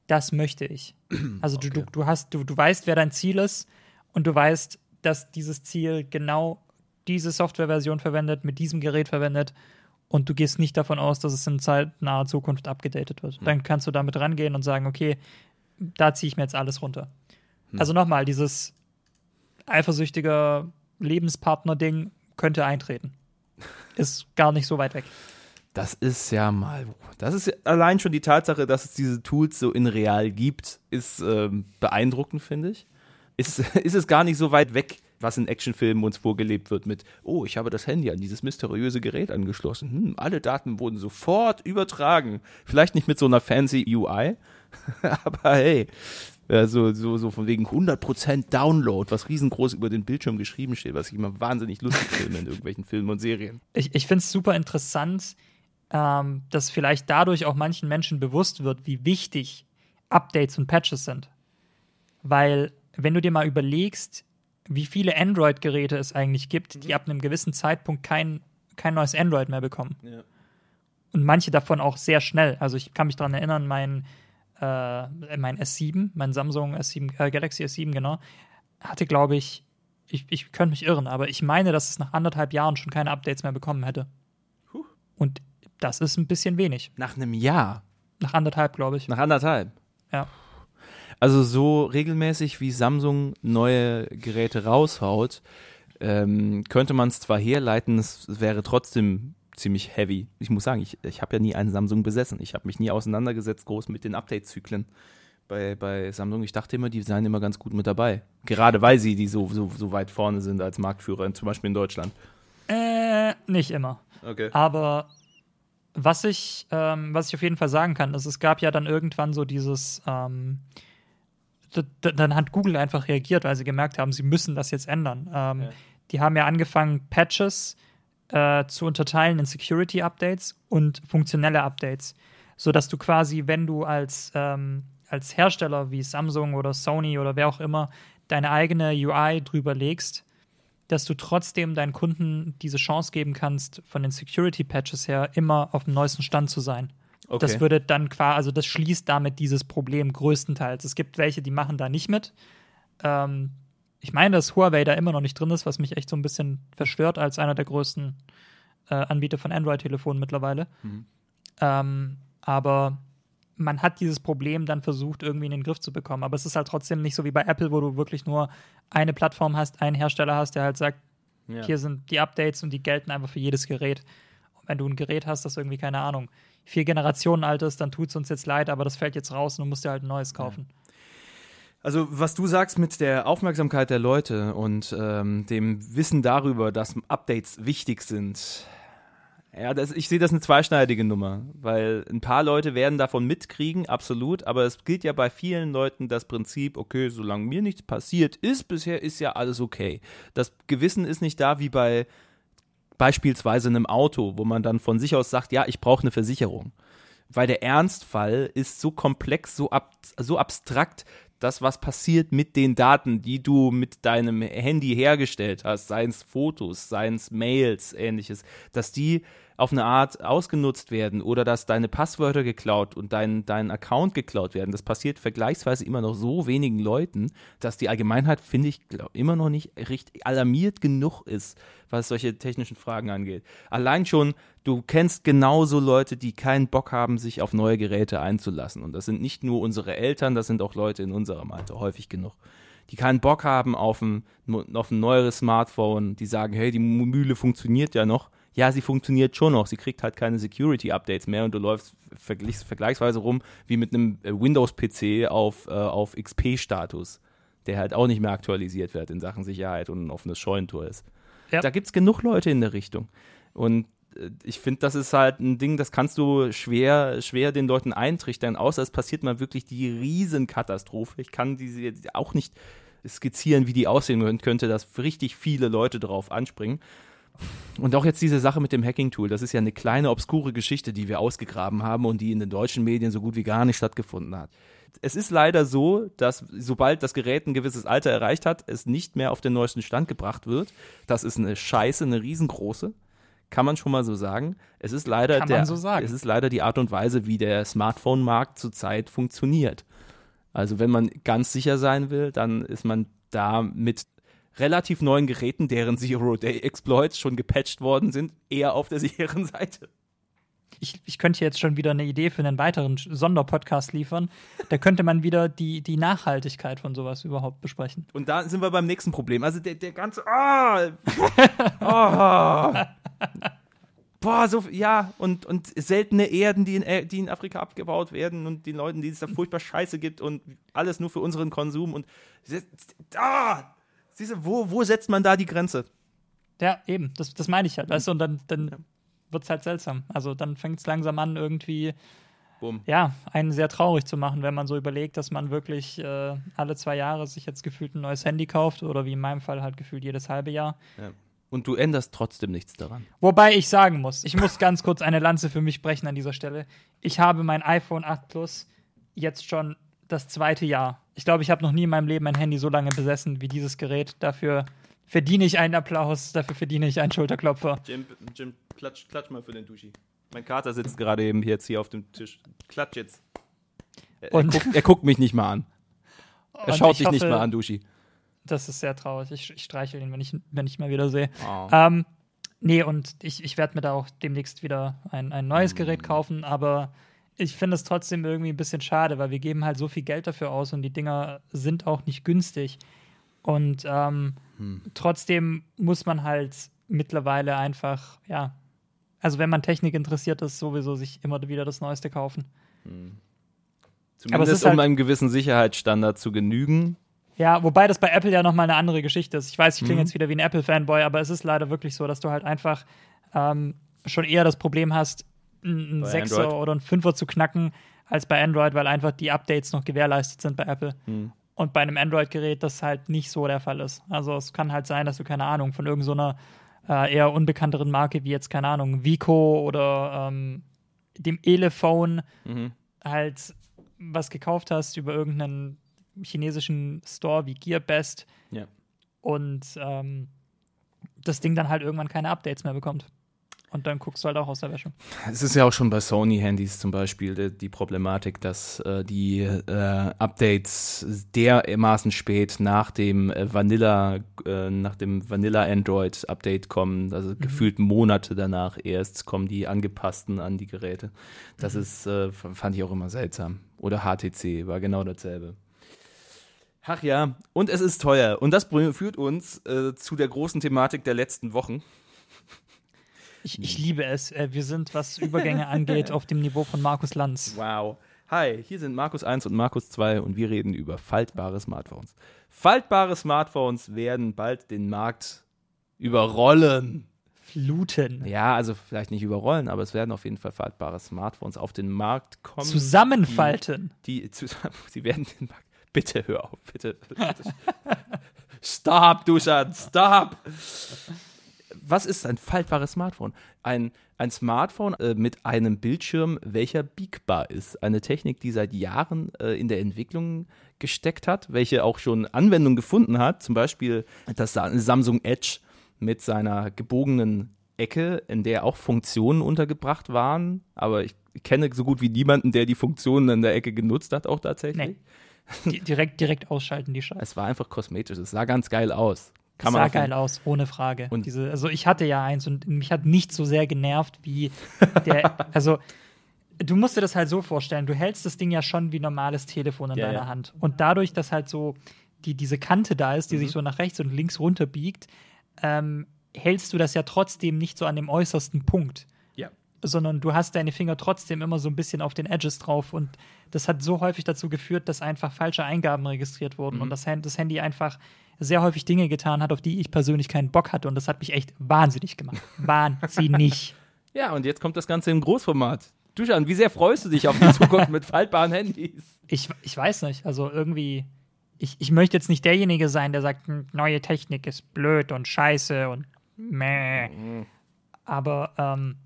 das möchte ich. Also okay. du, du, hast, du, du weißt, wer dein Ziel ist und du weißt, dass dieses Ziel genau diese Softwareversion verwendet, mit diesem Gerät verwendet und du gehst nicht davon aus, dass es in zeitnaher Zukunft abgedatet wird. Hm. Dann kannst du damit rangehen und sagen, okay, da ziehe ich mir jetzt alles runter. Hm. Also nochmal, dieses eifersüchtige Lebenspartner-Ding könnte eintreten. Ist gar nicht so weit weg. Das ist ja mal, das ist allein schon die Tatsache, dass es diese Tools so in real gibt, ist ähm, beeindruckend, finde ich ist, ist es gar nicht so weit weg, was in Actionfilmen uns vorgelebt wird mit, oh, ich habe das Handy an dieses mysteriöse Gerät angeschlossen. Hm, alle Daten wurden sofort übertragen. Vielleicht nicht mit so einer fancy UI, aber hey, ja, so, so, so von wegen 100% Download, was riesengroß über den Bildschirm geschrieben steht, was ich immer wahnsinnig lustig finde in irgendwelchen Filmen und Serien. Ich, ich finde es super interessant, ähm, dass vielleicht dadurch auch manchen Menschen bewusst wird, wie wichtig Updates und Patches sind. Weil wenn du dir mal überlegst, wie viele Android-Geräte es eigentlich gibt, die mhm. ab einem gewissen Zeitpunkt kein, kein neues Android mehr bekommen. Ja. Und manche davon auch sehr schnell. Also ich kann mich daran erinnern, mein, äh, mein S7, mein Samsung S7, äh, Galaxy S7, genau, hatte, glaube ich, ich, ich könnte mich irren, aber ich meine, dass es nach anderthalb Jahren schon keine Updates mehr bekommen hätte. Huh. Und das ist ein bisschen wenig. Nach einem Jahr? Nach anderthalb, glaube ich. Nach anderthalb? Ja. Also so regelmäßig wie Samsung neue Geräte raushaut, ähm, könnte man es zwar herleiten, es wäre trotzdem ziemlich heavy. Ich muss sagen, ich, ich habe ja nie einen Samsung besessen. Ich habe mich nie auseinandergesetzt groß mit den Update-Zyklen bei, bei Samsung. Ich dachte immer, die seien immer ganz gut mit dabei. Gerade weil sie die so, so, so weit vorne sind als Marktführer, zum Beispiel in Deutschland. Äh, nicht immer. Okay. Aber was ich, ähm, was ich auf jeden Fall sagen kann, ist, es gab ja dann irgendwann so dieses, ähm, dann hat Google einfach reagiert, weil sie gemerkt haben, sie müssen das jetzt ändern. Ähm, ja. Die haben ja angefangen, Patches äh, zu unterteilen in Security-Updates und funktionelle Updates, sodass du quasi, wenn du als, ähm, als Hersteller wie Samsung oder Sony oder wer auch immer deine eigene UI drüber legst, dass du trotzdem deinen Kunden diese Chance geben kannst, von den Security-Patches her immer auf dem neuesten Stand zu sein. Okay. Das würde dann quasi, also das schließt damit dieses Problem größtenteils. Es gibt welche, die machen da nicht mit. Ähm, ich meine, dass Huawei da immer noch nicht drin ist, was mich echt so ein bisschen verstört als einer der größten äh, Anbieter von Android-Telefonen mittlerweile. Mhm. Ähm, aber man hat dieses Problem dann versucht, irgendwie in den Griff zu bekommen. Aber es ist halt trotzdem nicht so wie bei Apple, wo du wirklich nur eine Plattform hast, einen Hersteller hast, der halt sagt, ja. hier sind die Updates und die gelten einfach für jedes Gerät. Und wenn du ein Gerät hast, das irgendwie, keine Ahnung, vier Generationen alt ist, dann tut es uns jetzt leid, aber das fällt jetzt raus und du musst dir halt ein neues kaufen. Ja. Also, was du sagst mit der Aufmerksamkeit der Leute und ähm, dem Wissen darüber, dass Updates wichtig sind, ja, das, ich sehe das eine zweischneidige Nummer, weil ein paar Leute werden davon mitkriegen, absolut, aber es gilt ja bei vielen Leuten das Prinzip, okay, solange mir nichts passiert ist, bisher ist ja alles okay. Das Gewissen ist nicht da wie bei beispielsweise einem Auto, wo man dann von sich aus sagt, ja, ich brauche eine Versicherung. Weil der Ernstfall ist so komplex, so, ab, so abstrakt, das, was passiert mit den Daten, die du mit deinem Handy hergestellt hast, seien es Fotos, seien es Mails, ähnliches, dass die auf eine Art ausgenutzt werden oder dass deine Passwörter geklaut und dein, dein Account geklaut werden. Das passiert vergleichsweise immer noch so wenigen Leuten, dass die Allgemeinheit, finde ich, glaub, immer noch nicht richtig alarmiert genug ist, was solche technischen Fragen angeht. Allein schon, du kennst genauso Leute, die keinen Bock haben, sich auf neue Geräte einzulassen. Und das sind nicht nur unsere Eltern, das sind auch Leute in unserem Alter, häufig genug die keinen Bock haben auf ein, auf ein neueres Smartphone, die sagen, hey, die Mühle funktioniert ja noch, ja, sie funktioniert schon noch, sie kriegt halt keine Security-Updates mehr und du läufst vergleichs vergleichsweise rum wie mit einem äh, Windows-PC auf, äh, auf XP-Status, der halt auch nicht mehr aktualisiert wird in Sachen Sicherheit und ein offenes Scheunentor ist. Ja. Da gibt es genug Leute in der Richtung. Und äh, ich finde, das ist halt ein Ding, das kannst du schwer, schwer den Leuten eintrichtern, außer es passiert mal wirklich die Riesenkatastrophe. Ich kann diese auch nicht skizzieren, wie die aussehen könnte, dass richtig viele Leute darauf anspringen. Und auch jetzt diese Sache mit dem Hacking-Tool, das ist ja eine kleine, obskure Geschichte, die wir ausgegraben haben und die in den deutschen Medien so gut wie gar nicht stattgefunden hat. Es ist leider so, dass sobald das Gerät ein gewisses Alter erreicht hat, es nicht mehr auf den neuesten Stand gebracht wird. Das ist eine Scheiße, eine riesengroße. Kann man schon mal so sagen. Es ist leider, der, so es ist leider die Art und Weise, wie der Smartphone-Markt zurzeit funktioniert. Also wenn man ganz sicher sein will, dann ist man da mit relativ neuen Geräten, deren Zero-Day-Exploits schon gepatcht worden sind, eher auf der sicheren Seite. Ich, ich könnte jetzt schon wieder eine Idee für einen weiteren Sonderpodcast liefern. Da könnte man wieder die, die Nachhaltigkeit von sowas überhaupt besprechen. Und da sind wir beim nächsten Problem. Also der, der ganze. Oh, oh, boah, so, ja, und, und seltene Erden, die in, die in Afrika abgebaut werden und den Leuten, die es da furchtbar Scheiße gibt und alles nur für unseren Konsum und. Ah, Siehst du, wo, wo setzt man da die Grenze? Ja, eben, das, das meine ich halt, weißt du, und dann, dann ja. wird es halt seltsam. Also dann fängt es langsam an, irgendwie Boom. ja, einen sehr traurig zu machen, wenn man so überlegt, dass man wirklich äh, alle zwei Jahre sich jetzt gefühlt ein neues Handy kauft oder wie in meinem Fall halt gefühlt jedes halbe Jahr. Ja. Und du änderst trotzdem nichts daran. Wobei ich sagen muss, ich muss ganz kurz eine Lanze für mich brechen an dieser Stelle. Ich habe mein iPhone 8 Plus jetzt schon das zweite Jahr. Ich glaube, ich habe noch nie in meinem Leben ein Handy so lange besessen wie dieses Gerät. Dafür verdiene ich einen Applaus, dafür verdiene ich einen Schulterklopfer. Jim, Jim klatsch, klatsch mal für den Duschi. Mein Kater sitzt gerade eben jetzt hier auf dem Tisch. Klatsch jetzt. Er, er, guckt, er guckt, mich nicht mal an. Er schaut dich hoffe, nicht mal an, Duschi. Das ist sehr traurig. Ich, ich streichel ihn, wenn ich, wenn ich mal wieder sehe. Oh. Ähm, nee, und ich, ich werde mir da auch demnächst wieder ein, ein neues mm. Gerät kaufen, aber ich finde es trotzdem irgendwie ein bisschen schade, weil wir geben halt so viel Geld dafür aus und die Dinger sind auch nicht günstig. Und ähm, hm. trotzdem muss man halt mittlerweile einfach, ja, also wenn man Technik interessiert ist, sowieso sich immer wieder das Neueste kaufen. Hm. Zumindest um halt, einem gewissen Sicherheitsstandard zu genügen. Ja, wobei das bei Apple ja nochmal eine andere Geschichte ist. Ich weiß, ich klinge mhm. jetzt wieder wie ein Apple-Fanboy, aber es ist leider wirklich so, dass du halt einfach ähm, schon eher das Problem hast, einen Sechser oder einen Fünfer zu knacken als bei Android, weil einfach die Updates noch gewährleistet sind bei Apple. Hm. Und bei einem Android-Gerät das halt nicht so der Fall ist. Also es kann halt sein, dass du, keine Ahnung, von irgendeiner so äh, eher unbekannteren Marke wie jetzt, keine Ahnung, Vico oder ähm, dem Elephone mhm. halt was gekauft hast über irgendeinen chinesischen Store wie Gearbest ja. und ähm, das Ding dann halt irgendwann keine Updates mehr bekommt. Und dann guckst du halt auch aus der Wäsche. Es ist ja auch schon bei Sony-Handys zum Beispiel die, die Problematik, dass äh, die äh, Updates dermaßen spät nach dem äh, Vanilla, äh, nach dem Vanilla Android-Update kommen. Also mhm. gefühlt Monate danach erst kommen die angepassten an die Geräte. Das mhm. ist, äh, fand ich auch immer seltsam. Oder HTC war genau dasselbe. Ach ja, und es ist teuer. Und das führt uns äh, zu der großen Thematik der letzten Wochen. Ich, ich liebe es. Äh, wir sind, was Übergänge angeht, auf dem Niveau von Markus Lanz. Wow. Hi, hier sind Markus 1 und Markus 2 und wir reden über faltbare Smartphones. Faltbare Smartphones werden bald den Markt überrollen. Fluten. Ja, also vielleicht nicht überrollen, aber es werden auf jeden Fall faltbare Smartphones auf den Markt kommen. Zusammenfalten. Die, die zusammen, sie werden den Markt. Bitte hör auf, bitte. bitte. stop, Duschan, stop was ist ein faltbares Smartphone? Ein, ein Smartphone äh, mit einem Bildschirm, welcher biegbar ist. Eine Technik, die seit Jahren äh, in der Entwicklung gesteckt hat, welche auch schon Anwendung gefunden hat. Zum Beispiel das Samsung Edge mit seiner gebogenen Ecke, in der auch Funktionen untergebracht waren. Aber ich kenne so gut wie niemanden, der die Funktionen in der Ecke genutzt hat, auch tatsächlich. Nee. direkt, direkt ausschalten, die Scheiße. Es war einfach kosmetisch. Es sah ganz geil aus. Kann sah geil aus, ohne Frage. Und diese, also ich hatte ja eins und mich hat nicht so sehr genervt wie der, also du musst dir das halt so vorstellen, du hältst das Ding ja schon wie normales Telefon in ja, deiner ja. Hand. Und dadurch, dass halt so die, diese Kante da ist, die mhm. sich so nach rechts und links runter biegt, ähm, hältst du das ja trotzdem nicht so an dem äußersten Punkt. Sondern du hast deine Finger trotzdem immer so ein bisschen auf den Edges drauf. Und das hat so häufig dazu geführt, dass einfach falsche Eingaben registriert wurden mhm. und das, das Handy einfach sehr häufig Dinge getan hat, auf die ich persönlich keinen Bock hatte. Und das hat mich echt wahnsinnig gemacht. Wahnsinnig. ja, und jetzt kommt das Ganze im Großformat. Duschan, wie sehr freust du dich auf die Zukunft mit faltbaren Handys? Ich, ich weiß nicht. Also irgendwie, ich, ich möchte jetzt nicht derjenige sein, der sagt, neue Technik ist blöd und scheiße und meh. Mhm. Aber ähm,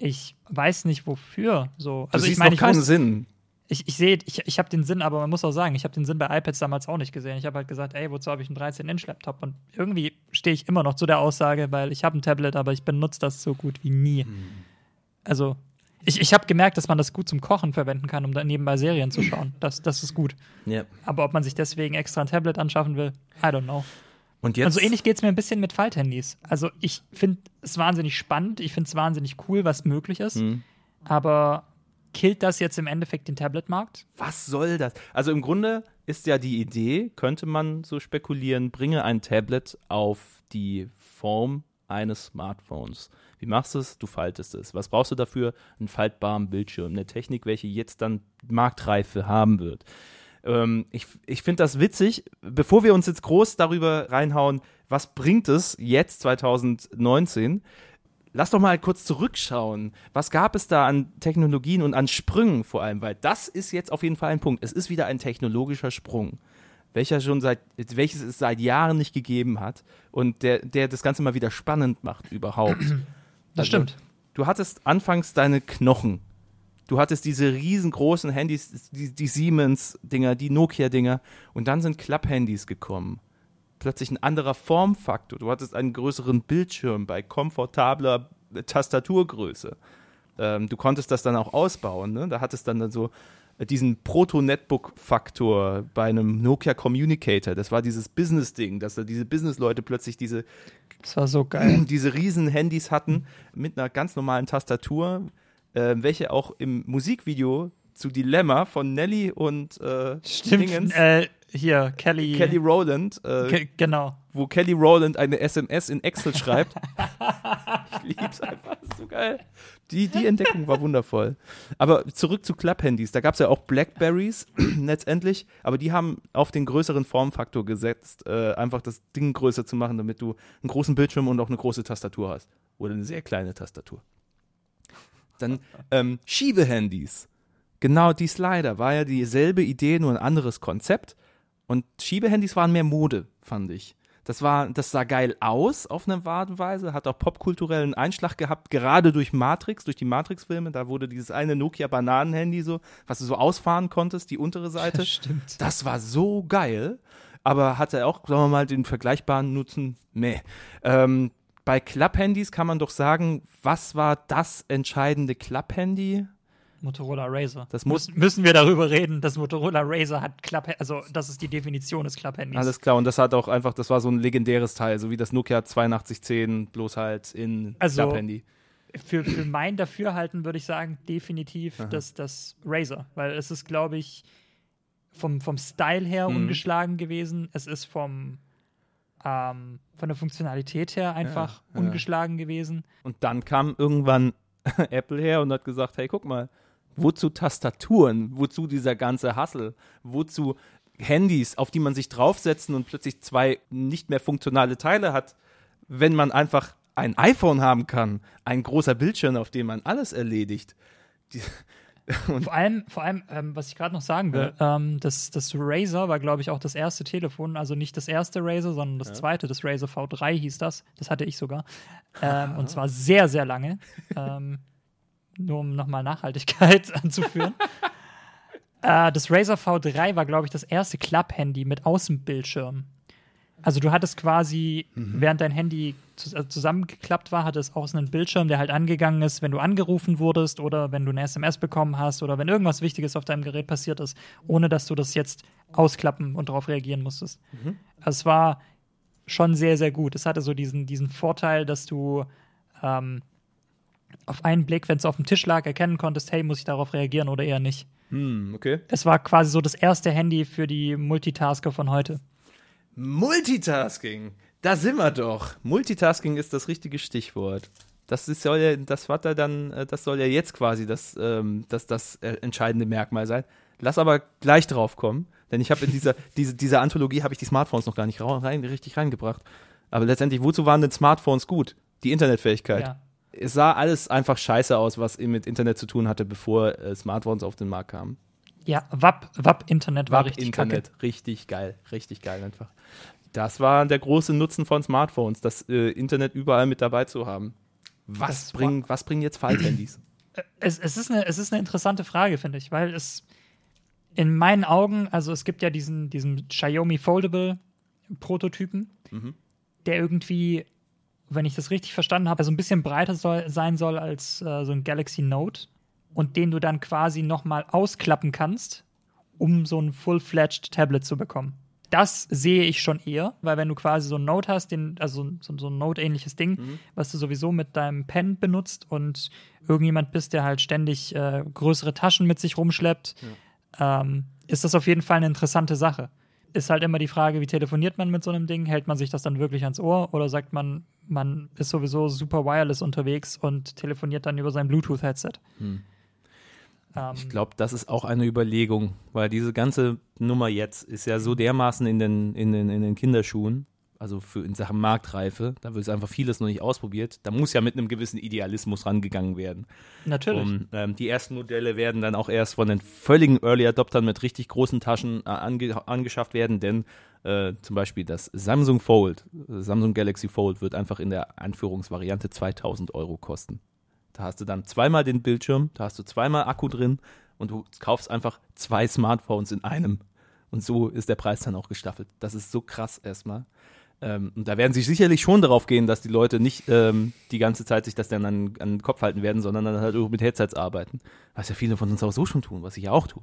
ich weiß nicht wofür. So. Also du ich meine, keinen Sinn ich, ich sehe, ich, ich habe den Sinn, aber man muss auch sagen, ich habe den Sinn bei iPads damals auch nicht gesehen. Ich habe halt gesagt, ey, wozu habe ich einen 13-Inch-Laptop? Und irgendwie stehe ich immer noch zu der Aussage, weil ich habe ein Tablet, aber ich benutze das so gut wie nie. Hm. Also, ich, ich habe gemerkt, dass man das gut zum Kochen verwenden kann, um dann nebenbei Serien zu schauen. Das, das ist gut. Yep. Aber ob man sich deswegen extra ein Tablet anschaffen will, I don't know. Und jetzt? Also ähnlich geht es mir ein bisschen mit Falthandys. Also ich finde es wahnsinnig spannend, ich finde es wahnsinnig cool, was möglich ist. Mhm. Aber killt das jetzt im Endeffekt den Tablet-Markt? Was soll das? Also im Grunde ist ja die Idee, könnte man so spekulieren, bringe ein Tablet auf die Form eines Smartphones. Wie machst du es? Du faltest es. Was brauchst du dafür? Einen faltbaren Bildschirm. Eine Technik, welche jetzt dann Marktreife haben wird. Ähm, ich ich finde das witzig. Bevor wir uns jetzt groß darüber reinhauen, was bringt es jetzt 2019, lass doch mal kurz zurückschauen. Was gab es da an Technologien und an Sprüngen vor allem? Weil das ist jetzt auf jeden Fall ein Punkt. Es ist wieder ein technologischer Sprung, welcher schon seit, welches es seit Jahren nicht gegeben hat und der, der das Ganze mal wieder spannend macht überhaupt. Das also, stimmt. Du hattest anfangs deine Knochen. Du hattest diese riesengroßen Handys, die, die Siemens-Dinger, die Nokia-Dinger und dann sind Klapp-Handys gekommen plötzlich ein anderer Formfaktor. Du hattest einen größeren Bildschirm bei komfortabler Tastaturgröße. Ähm, du konntest das dann auch ausbauen. Ne? Da hattest dann, dann so diesen Proto-Netbook-Faktor bei einem Nokia Communicator. Das war dieses Business-Ding, dass da diese Business-Leute plötzlich diese, das war so geil. diese riesen Handys hatten mit einer ganz normalen Tastatur, äh, welche auch im Musikvideo zu Dilemma von Nelly und äh, Stimmt, äh, hier, Kelly. Kelly Rowland. Äh, genau. Wo Kelly Rowland eine SMS in Excel schreibt. ich lieb's einfach, ist so geil. Die, die Entdeckung war wundervoll. Aber zurück zu Club-Handys. Da gab es ja auch Blackberries letztendlich, aber die haben auf den größeren Formfaktor gesetzt, äh, einfach das Ding größer zu machen, damit du einen großen Bildschirm und auch eine große Tastatur hast. Oder eine sehr kleine Tastatur. Dann ähm, Schiebehandys. Genau, die Slider war ja dieselbe Idee, nur ein anderes Konzept. Und Schiebehandys waren mehr Mode, fand ich. Das war, das sah geil aus auf eine Art und Weise, hat auch popkulturellen Einschlag gehabt, gerade durch Matrix, durch die Matrix-Filme. Da wurde dieses eine Nokia-Bananen-Handy so, was du so ausfahren konntest, die untere Seite. Stimmt. Das war so geil, aber hatte auch, sagen wir mal, den vergleichbaren Nutzen, meh. Ähm, bei Club-Handys kann man doch sagen, was war das entscheidende Club-Handy? Motorola Razer. Das muss Müssen, müssen wir darüber reden, dass Motorola Razer hat Club, also das ist die Definition des Club-Handys. Alles klar, und das hat auch einfach, das war so ein legendäres Teil, so wie das Nokia 8210, bloß halt in Also- Club-Handy. Für, für mein Dafürhalten würde ich sagen, definitiv Aha. das, das Razer, weil es ist, glaube ich, vom, vom Style her Mhm. ungeschlagen gewesen. Es ist vom ähm, von der Funktionalität her einfach ja. ungeschlagen gewesen. Und dann kam irgendwann Apple her und hat gesagt, hey, guck mal, wozu Tastaturen, wozu dieser ganze Hassel, wozu Handys, auf die man sich draufsetzen und plötzlich zwei nicht mehr funktionale Teile hat, wenn man einfach ein iPhone haben kann, ein großer Bildschirm, auf dem man alles erledigt. Die, und Vor allem, vor allem ähm, was ich gerade noch sagen will, ähm, das, das Razer war, glaube ich, auch das erste Telefon, also nicht das erste Razer, sondern das zweite, das Razer V3 hieß das. Das hatte ich sogar. Ähm, und zwar sehr, sehr lange. ähm, nur um nochmal Nachhaltigkeit anzuführen. äh, das Razer V3 war, glaube ich, das erste Club-Handy mit Außenbildschirm. Also du hattest quasi, während dein Handy äh, zusammengeklappt war, hatte es außen einen Bildschirm, der halt angegangen ist, wenn du angerufen wurdest oder wenn du eine SMS bekommen hast oder wenn irgendwas Wichtiges auf deinem Gerät passiert ist, ohne dass du das jetzt ausklappen und darauf reagieren musstest. Also es war schon sehr, sehr gut. Es hatte so diesen, diesen Vorteil, dass du ähm, auf einen Blick, wenn es auf dem Tisch lag, erkennen konntest, hey, muss ich darauf reagieren oder eher nicht. hm, okay. Es war quasi so das erste Handy für die Multitasker von heute. Multitasking, da sind wir doch. Multitasking ist das richtige Stichwort. Das ist, soll ja, das hat er dann, äh, das soll ja jetzt quasi das, ähm, das, das äh, entscheidende Merkmal sein. Lass aber gleich drauf kommen, denn ich habe in dieser, diese, dieser Anthologie habe ich die Smartphones noch gar nicht rein, richtig reingebracht. Aber letztendlich, wozu waren denn Smartphones gut? Die Internetfähigkeit. Ja. Es sah alles einfach scheiße aus, was eben mit Internet zu tun hatte, bevor äh, Smartphones auf den Markt kamen. Ja, WAP, WAP-Internet war richtig Internet, kacke. richtig geil, richtig geil einfach. Das war der große Nutzen von Smartphones, das äh, Internet überall mit dabei zu haben. Was, Das bringen, was bringen jetzt Falthandys? Es, es, ist eine, es ist eine interessante Frage, finde ich, weil es in meinen Augen, also es gibt ja diesen, diesen Xiaomi Foldable Prototypen, Mhm. der irgendwie, wenn ich das richtig verstanden habe, so ein bisschen breiter soll, sein soll als äh, so ein Galaxy Note und den du dann quasi nochmal ausklappen kannst, um so ein full-fledged Tablet zu bekommen. Das sehe ich schon eher, weil wenn du quasi so ein Note hast, den, also so, so ein Note-ähnliches Ding, was du sowieso mit deinem Pen benutzt und irgendjemand bist, der halt ständig äh, größere Taschen mit sich rumschleppt, ähm, ist das auf jeden Fall eine interessante Sache. Ist halt immer die Frage, wie telefoniert man mit so einem Ding? Hält man sich das dann wirklich ans Ohr oder sagt man, man ist sowieso super wireless unterwegs und telefoniert dann über sein Bluetooth-Headset? Ähm, Ich glaube, das ist auch eine Überlegung, weil diese ganze Nummer jetzt ist ja so dermaßen in den, in den, in den Kinderschuhen, also für in Sachen Marktreife, da wird einfach vieles noch nicht ausprobiert. Da muss ja mit einem gewissen Idealismus rangegangen werden. natürlich. Und ähm, die ersten Modelle werden dann auch erst von den völligen Early Adoptern mit richtig großen Taschen äh, ange angeschafft werden, denn äh, zum Beispiel das Samsung Fold, äh, Samsung Galaxy Fold wird einfach in der Anführungsvariante 2000 Euro kosten. Da hast du dann zweimal den Bildschirm, da hast du zweimal Akku drin und du kaufst einfach zwei Smartphones in einem. Und so ist der Preis dann auch gestaffelt. Das ist so krass erstmal. Ähm, und da werden sie sicherlich schon darauf gehen, dass die Leute nicht ähm, die ganze Zeit sich das dann an, an den Kopf halten werden, sondern dann halt auch mit Headsets arbeiten. Was ja viele von uns auch so schon tun, was ich ja auch tue.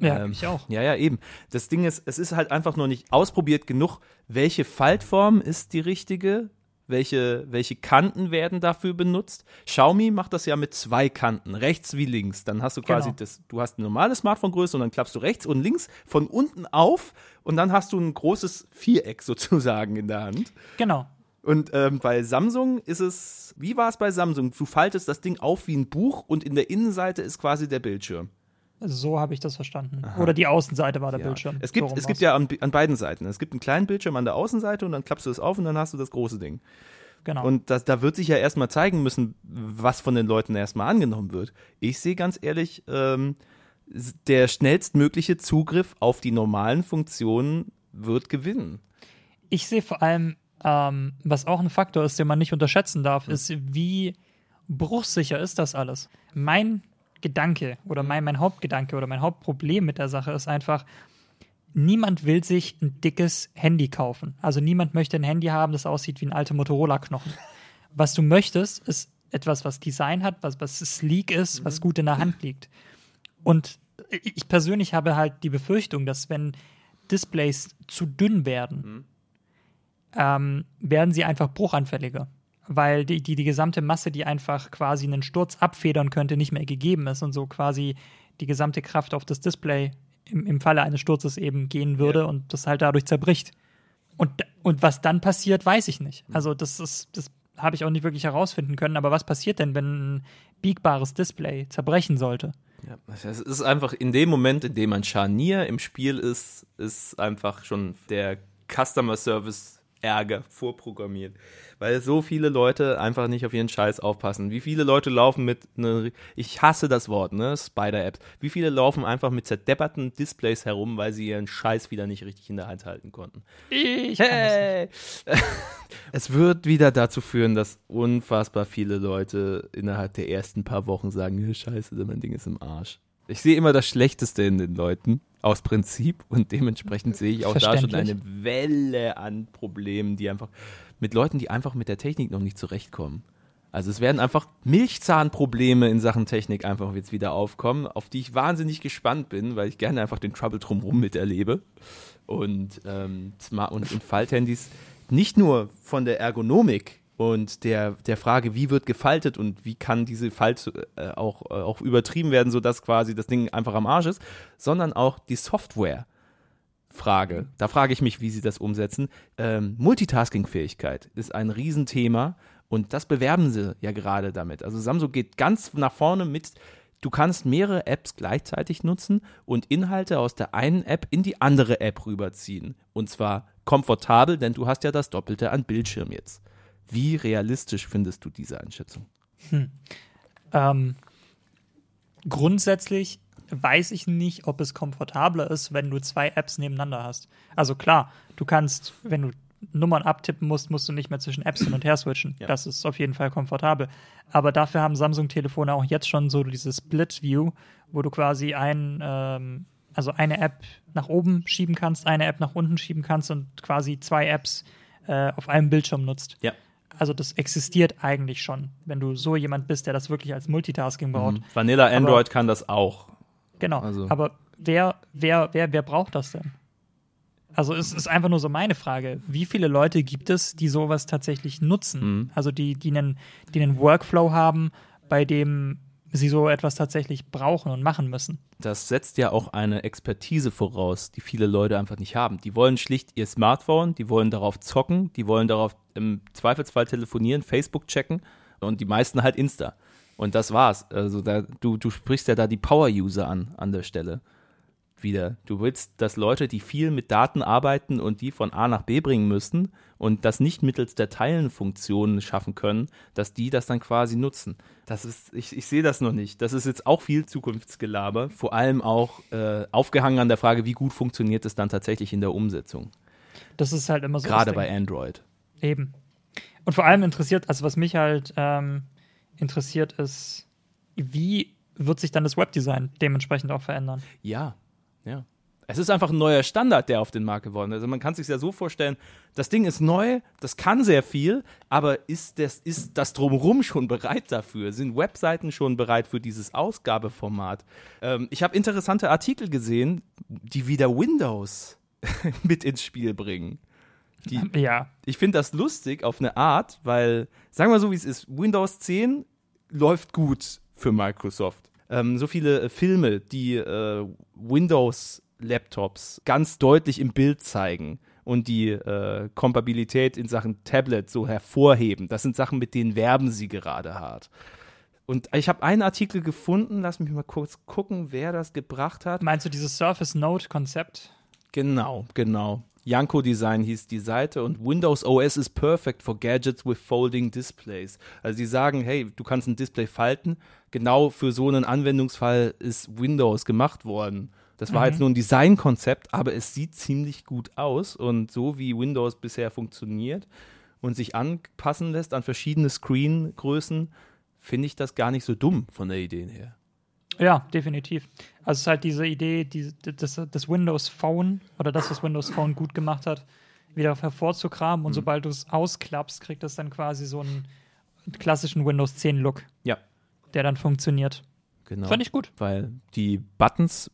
ja, ähm, ich auch. Ja, ja, eben. Das Ding ist, es ist halt einfach nur nicht ausprobiert genug, welche Faltform ist die richtige, welche, welche Kanten werden dafür benutzt. Xiaomi macht das ja mit zwei Kanten, rechts wie links. Dann hast du quasi Genau. das, du hast eine normale Smartphone-Größe und dann klappst du rechts und links von unten auf und dann hast du ein großes Viereck sozusagen in der Hand. Genau. Und ähm, bei Samsung ist es, wie war es bei Samsung? Du faltest das Ding auf wie ein Buch und in der Innenseite ist quasi der Bildschirm. So habe ich das verstanden. Oder die Außenseite war der Ja. Bildschirm. Es gibt, So es gibt ja an, an beiden Seiten. Es gibt einen kleinen Bildschirm an der Außenseite und dann klappst du es auf und dann hast du das große Ding. Genau. Und das, da wird sich ja erstmal zeigen müssen, was von den Leuten erstmal angenommen wird. Ich sehe ganz ehrlich, ähm, der schnellstmögliche Zugriff auf die normalen Funktionen wird gewinnen. Ich sehe vor allem, ähm, was auch ein Faktor ist, den man nicht unterschätzen darf, Hm. ist, wie bruchsicher ist das alles. Mein Gedanke oder mein, mein Hauptgedanke oder mein Hauptproblem mit der Sache ist einfach, niemand will sich ein dickes Handy kaufen. Also niemand möchte ein Handy haben, das aussieht wie ein alter Motorola-Knochen. Was du möchtest, ist etwas, was Design hat, was, was sleek ist, mhm. was gut in der Hand liegt. Und ich persönlich habe halt die Befürchtung, dass wenn Displays zu dünn werden, mhm. ähm, werden sie einfach bruchanfälliger. Weil die, die, die gesamte Masse, die einfach quasi einen Sturz abfedern könnte, nicht mehr gegeben ist und so quasi die gesamte Kraft auf das Display im, im Falle eines Sturzes eben gehen würde ja. und das halt dadurch zerbricht. Und, und was dann passiert, weiß ich nicht. Mhm. Also, das ist, das habe ich auch nicht wirklich herausfinden können. Aber was passiert denn, wenn ein biegbares Display zerbrechen sollte? Ja, es ist einfach in dem Moment, in dem ein Scharnier im Spiel ist, ist einfach schon der Customer Service Ärger vorprogrammiert weil so viele Leute einfach nicht auf ihren Scheiß aufpassen. Wie viele Leute laufen mit, ne, ich hasse das Wort, ne, Spider-Apps. Wie viele laufen einfach mit zerdepperten Displays herum, weil sie ihren Scheiß wieder nicht richtig in der Hand halten konnten. Ich hey! es wird wieder dazu führen, dass unfassbar viele Leute innerhalb der ersten paar Wochen sagen, Scheiße, mein Ding ist im Arsch. Ich sehe immer das Schlechteste in den Leuten aus Prinzip und dementsprechend sehe ich auch da schon eine Welle an Problemen, die einfach mit Leuten, die einfach mit der Technik noch nicht zurechtkommen. Also es werden einfach Milchzahnprobleme in Sachen Technik einfach jetzt wieder aufkommen, auf die ich wahnsinnig gespannt bin, weil ich gerne einfach den Trouble drumherum miterlebe. Und, ähm, und, und Falthandys nicht nur von der Ergonomik und der, der Frage, wie wird gefaltet und wie kann diese Falt äh, auch, äh, auch übertrieben werden, sodass quasi das Ding einfach am Arsch ist, sondern auch die Software. Frage. Da frage ich mich, wie sie das umsetzen. Ähm, Multitasking-Fähigkeit ist ein Riesenthema und das bewerben sie ja gerade damit. Also Samsung geht ganz nach vorne mit, du kannst mehrere Apps gleichzeitig nutzen und Inhalte aus der einen App in die andere App rüberziehen. Und zwar komfortabel, denn du hast ja das Doppelte an Bildschirm jetzt. Wie realistisch findest du diese Einschätzung? Hm. Ähm, grundsätzlich weiß ich nicht, ob es komfortabler ist, wenn du zwei Apps nebeneinander hast. Also klar, du kannst, wenn du Nummern abtippen musst, musst du nicht mehr zwischen Apps hin und her switchen. Ja. Das ist auf jeden Fall komfortabel. Aber dafür haben Samsung-Telefone auch jetzt schon so dieses Split-View, wo du quasi ein, ähm, also eine App nach oben schieben kannst, eine App nach unten schieben kannst und quasi zwei Apps äh, auf einem Bildschirm nutzt. Ja. Also das existiert eigentlich schon, wenn du so jemand bist, der das wirklich als Multitasking baut. Mhm. Vanilla Android Aber kann das auch. Genau. Also. Aber wer, wer, wer, wer braucht das denn? Also es ist einfach nur so meine Frage. Wie viele Leute gibt es, die sowas tatsächlich nutzen? Mhm. Also die, die einen, die einen Workflow haben, bei dem sie so etwas tatsächlich brauchen und machen müssen. Das setzt ja auch eine Expertise voraus, die viele Leute einfach nicht haben. Die wollen schlicht ihr Smartphone, die wollen darauf zocken, die wollen darauf im Zweifelsfall telefonieren, Facebook checken und die meisten halt Insta. Und das war's. Also da, du, du sprichst ja da die Power-User an, an der Stelle. Wieder. Du willst, dass Leute, die viel mit Daten arbeiten und die von A nach B bringen müssen und das nicht mittels der Teilenfunktionen schaffen können, dass die das dann quasi nutzen. Das ist, ich, ich sehe das noch nicht. Das ist jetzt auch viel Zukunftsgelaber, vor allem auch äh, aufgehangen an der Frage, wie gut funktioniert es dann tatsächlich in der Umsetzung. Das ist halt immer so. Gerade bei Android. Eben. Und vor allem interessiert, also was mich halt ähm, interessiert ist, wie wird sich dann das Webdesign dementsprechend auch verändern? Ja, ja. Es ist einfach ein neuer Standard, der auf den Markt geworden ist. Also man kann sich ja so vorstellen, das Ding ist neu, das kann sehr viel, aber ist das, ist das drumherum schon bereit dafür? Sind Webseiten schon bereit für dieses Ausgabeformat? Ähm, ich habe interessante Artikel gesehen, die wieder Windows mit ins Spiel bringen. Die, ja. Ich finde das lustig auf eine Art, weil, sagen wir so, wie es ist, Windows 10 läuft gut für Microsoft. Ähm, so viele äh, Filme, die äh, Windows-Laptops ganz deutlich im Bild zeigen und die äh, Kompatibilität in Sachen Tablet so hervorheben. Das sind Sachen, mit denen werben sie gerade hart. Und ich habe einen Artikel gefunden, lass mich mal kurz gucken, wer das gebracht hat. Meinst du dieses Surface Note-Konzept? Genau, genau. Yanko Design hieß die Seite und Windows OS is perfect for gadgets with folding displays. Also sie sagen, hey, du kannst ein Display falten. Genau für so einen Anwendungsfall ist Windows gemacht worden. Das war mhm. jetzt nur ein Designkonzept, aber es sieht ziemlich gut aus und so wie Windows bisher funktioniert und sich anpassen lässt an verschiedene Screengrößen, finde ich das gar nicht so dumm von der Idee her. Ja, definitiv. Also es ist halt diese Idee, die, das, das Windows Phone oder das, was Windows Phone gut gemacht hat, wieder hervorzukramen und mhm. sobald du es ausklappst, kriegt es dann quasi so ein klassischen Windows 10 Look. Ja. Der dann funktioniert. Genau. Fand ich gut. Weil die Buttons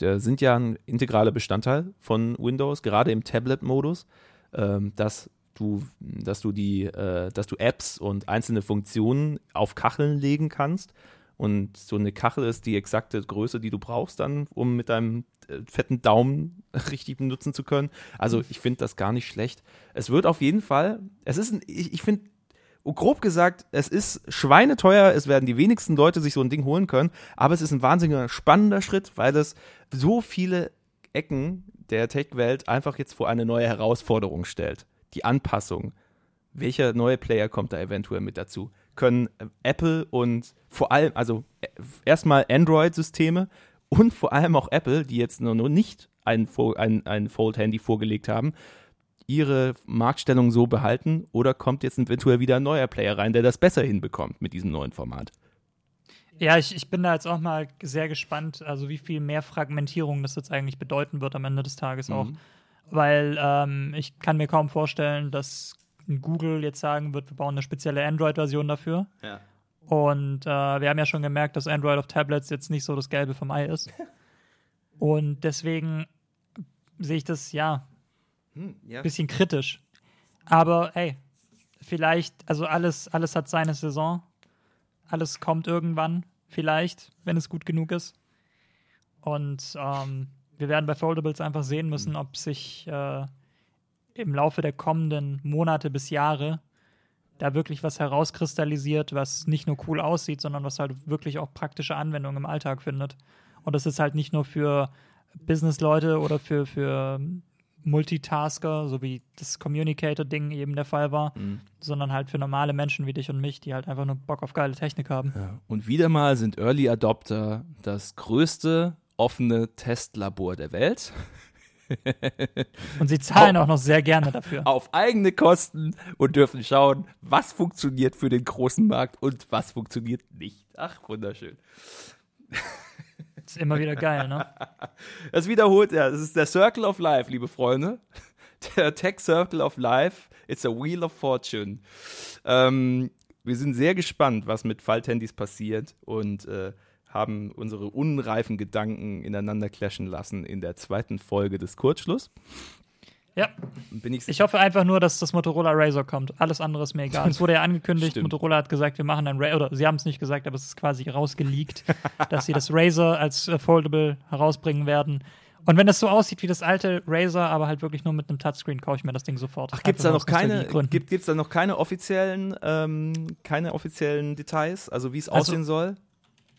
äh, sind ja ein integraler Bestandteil von Windows, gerade im Tablet-Modus, ähm, dass du, dass du die, äh, dass du Apps und einzelne Funktionen auf Kacheln legen kannst. Und so eine Kachel ist die exakte Größe, die du brauchst dann, um mit deinem äh, fetten Daumen richtig benutzen zu können. Also ich finde das gar nicht schlecht. Es wird auf jeden Fall, es ist ein, ich, ich finde, grob gesagt, es ist schweineteuer, es werden die wenigsten Leute sich so ein Ding holen können, aber es ist ein wahnsinniger spannender Schritt, weil es so viele Ecken der Tech-Welt einfach jetzt vor eine neue Herausforderung stellt. Die Anpassung. Welcher neue Player kommt da eventuell mit dazu? Können äh, Apple und vor allem, also äh, erstmal Android-Systeme und vor allem auch Apple, die jetzt nur nicht ein, ein, ein Fold-Handy vorgelegt haben, ihre Marktstellung so behalten oder kommt jetzt eventuell wieder ein neuer Player rein, der das besser hinbekommt mit diesem neuen Format? Ja, ich, ich bin da jetzt auch mal sehr gespannt, also wie viel mehr Fragmentierung das jetzt eigentlich bedeuten wird am Ende des Tages auch. Mhm. Weil ähm, ich kann mir kaum vorstellen, dass Google jetzt sagen wird, wir bauen eine spezielle Android-Version dafür. Ja. Und äh, wir haben ja schon gemerkt, dass Android auf Tablets jetzt nicht so das Gelbe vom Ei ist. Und deswegen sehe ich das ja ein hm, ja. bisschen kritisch. Aber hey, vielleicht, also alles, alles hat seine Saison. Alles kommt irgendwann, vielleicht, wenn es gut genug ist. Und ähm, wir werden bei Foldables einfach sehen müssen, ob sich äh, im Laufe der kommenden Monate bis Jahre da wirklich was herauskristallisiert, was nicht nur cool aussieht, sondern was halt wirklich auch praktische Anwendung im Alltag findet. Und das ist halt nicht nur für Business-Leute oder für, für Multitasker, so wie das Communicator-Ding eben der Fall war, mhm. sondern halt für normale Menschen wie dich und mich, die halt einfach nur Bock auf geile Technik haben. Ja. Und wieder mal sind Early Adopter das größte offene Testlabor der Welt. und sie zahlen auch noch sehr gerne dafür. Auf eigene Kosten und dürfen schauen, was funktioniert für den großen Markt und was funktioniert nicht. Ach, wunderschön. ist immer wieder geil, ne? Das wiederholt er. Ja, das ist der Circle of Life, liebe Freunde. Der Tech Circle of Life. It's a Wheel of Fortune. Ähm, wir sind sehr gespannt, was mit Falthandys passiert und äh, haben unsere unreifen Gedanken ineinander clashen lassen in der zweiten Folge des Kurzschluss. Ja. Bin ich, ich hoffe einfach nur, dass das Motorola Razor kommt. Alles andere ist mir egal. Es wurde ja angekündigt, Stimmt. Motorola hat gesagt, wir machen ein Razor, oder sie haben es nicht gesagt, aber es ist quasi rausgeleakt, dass sie das Razor als äh, Foldable herausbringen werden. Und wenn das so aussieht wie das alte Razer, aber halt wirklich nur mit einem Touchscreen, kaufe ich mir das Ding sofort. Ach, gibt es da noch keine, gibt, gibt's da noch keine offiziellen, ähm, keine offiziellen Details, also wie es also, aussehen soll?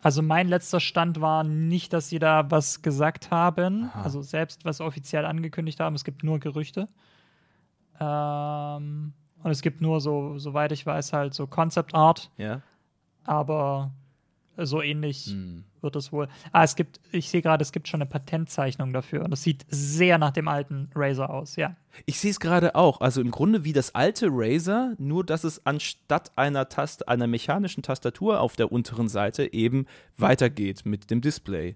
Also mein letzter Stand war nicht, dass sie da was gesagt haben, Aha. also selbst was offiziell angekündigt haben. Es gibt nur Gerüchte. Ähm, und es gibt nur so, soweit ich weiß, halt so Concept Art. Ja. Aber so ähnlich hm. Wird es wohl. Ah, es gibt, ich sehe gerade, es gibt schon eine Patentzeichnung dafür. Und das sieht sehr nach dem alten Razer aus, ja. Ich sehe es gerade auch. Also im Grunde wie das alte Razer, nur dass es anstatt einer Tast einer mechanischen Tastatur auf der unteren Seite eben weitergeht mit dem Display.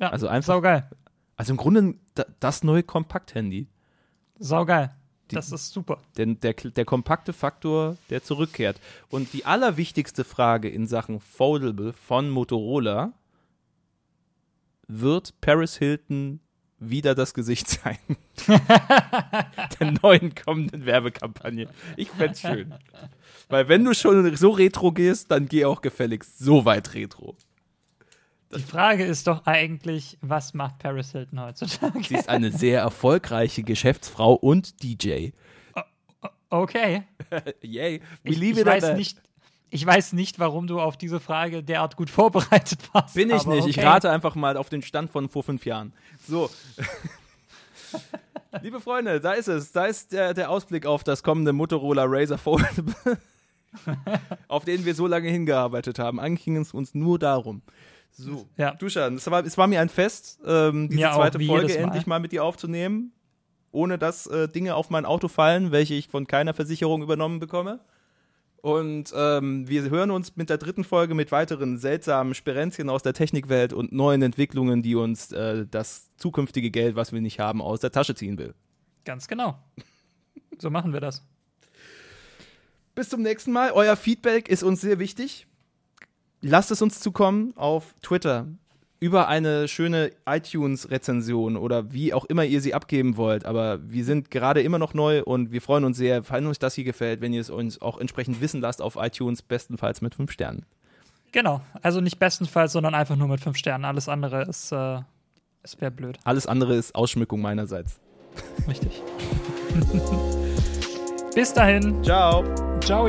Ja, also einfach. Saugeil. Also im Grunde das neue Kompakt-Handy. Saugeil. Die, das ist super. Denn der, der kompakte Faktor, der zurückkehrt. Und die allerwichtigste Frage in Sachen Foldable von Motorola wird Paris Hilton wieder das Gesicht sein. der neuen kommenden Werbekampagne. Ich fände schön. Weil wenn du schon so retro gehst, dann geh auch gefälligst so weit retro. Die Frage ist doch eigentlich, was macht Paris Hilton heutzutage? Sie ist eine sehr erfolgreiche Geschäftsfrau und DJ. Okay. Yay. Ich, ich weiß nicht, ich weiß nicht, warum du auf diese Frage derart gut vorbereitet warst. Bin ich nicht. Okay. Ich rate einfach mal auf den Stand von vor fünf Jahren. So. Liebe Freunde, da ist es. Da ist der, der Ausblick auf das kommende Motorola Razer Foldable, auf den wir so lange hingearbeitet haben. Eigentlich ging es uns nur darum. So, ja. Duschan, es war, es war mir ein Fest, ähm, diese ja, zweite Folge endlich mal mit dir aufzunehmen, ohne dass äh, Dinge auf mein Auto fallen, welche ich von keiner Versicherung übernommen bekomme. Und ähm, wir hören uns mit der dritten Folge mit weiteren seltsamen Sperenzchen aus der Technikwelt und neuen Entwicklungen, die uns äh, das zukünftige Geld, was wir nicht haben, aus der Tasche ziehen will. Ganz genau. So machen wir das. bis zum nächsten Mal. Euer Feedback ist uns sehr wichtig. Lasst es uns zukommen auf Twitter über eine schöne iTunes-Rezension oder wie auch immer ihr sie abgeben wollt. Aber wir sind gerade immer noch neu und wir freuen uns sehr, falls euch das hier gefällt, wenn ihr es uns auch entsprechend wissen lasst auf iTunes, bestenfalls mit fünf Sternen. Genau, also nicht bestenfalls, sondern einfach nur mit fünf Sternen. Alles andere ist, äh, es wäre blöd. Alles andere ist Ausschmückung meinerseits. Richtig. Bis dahin. Ciao. Ciao.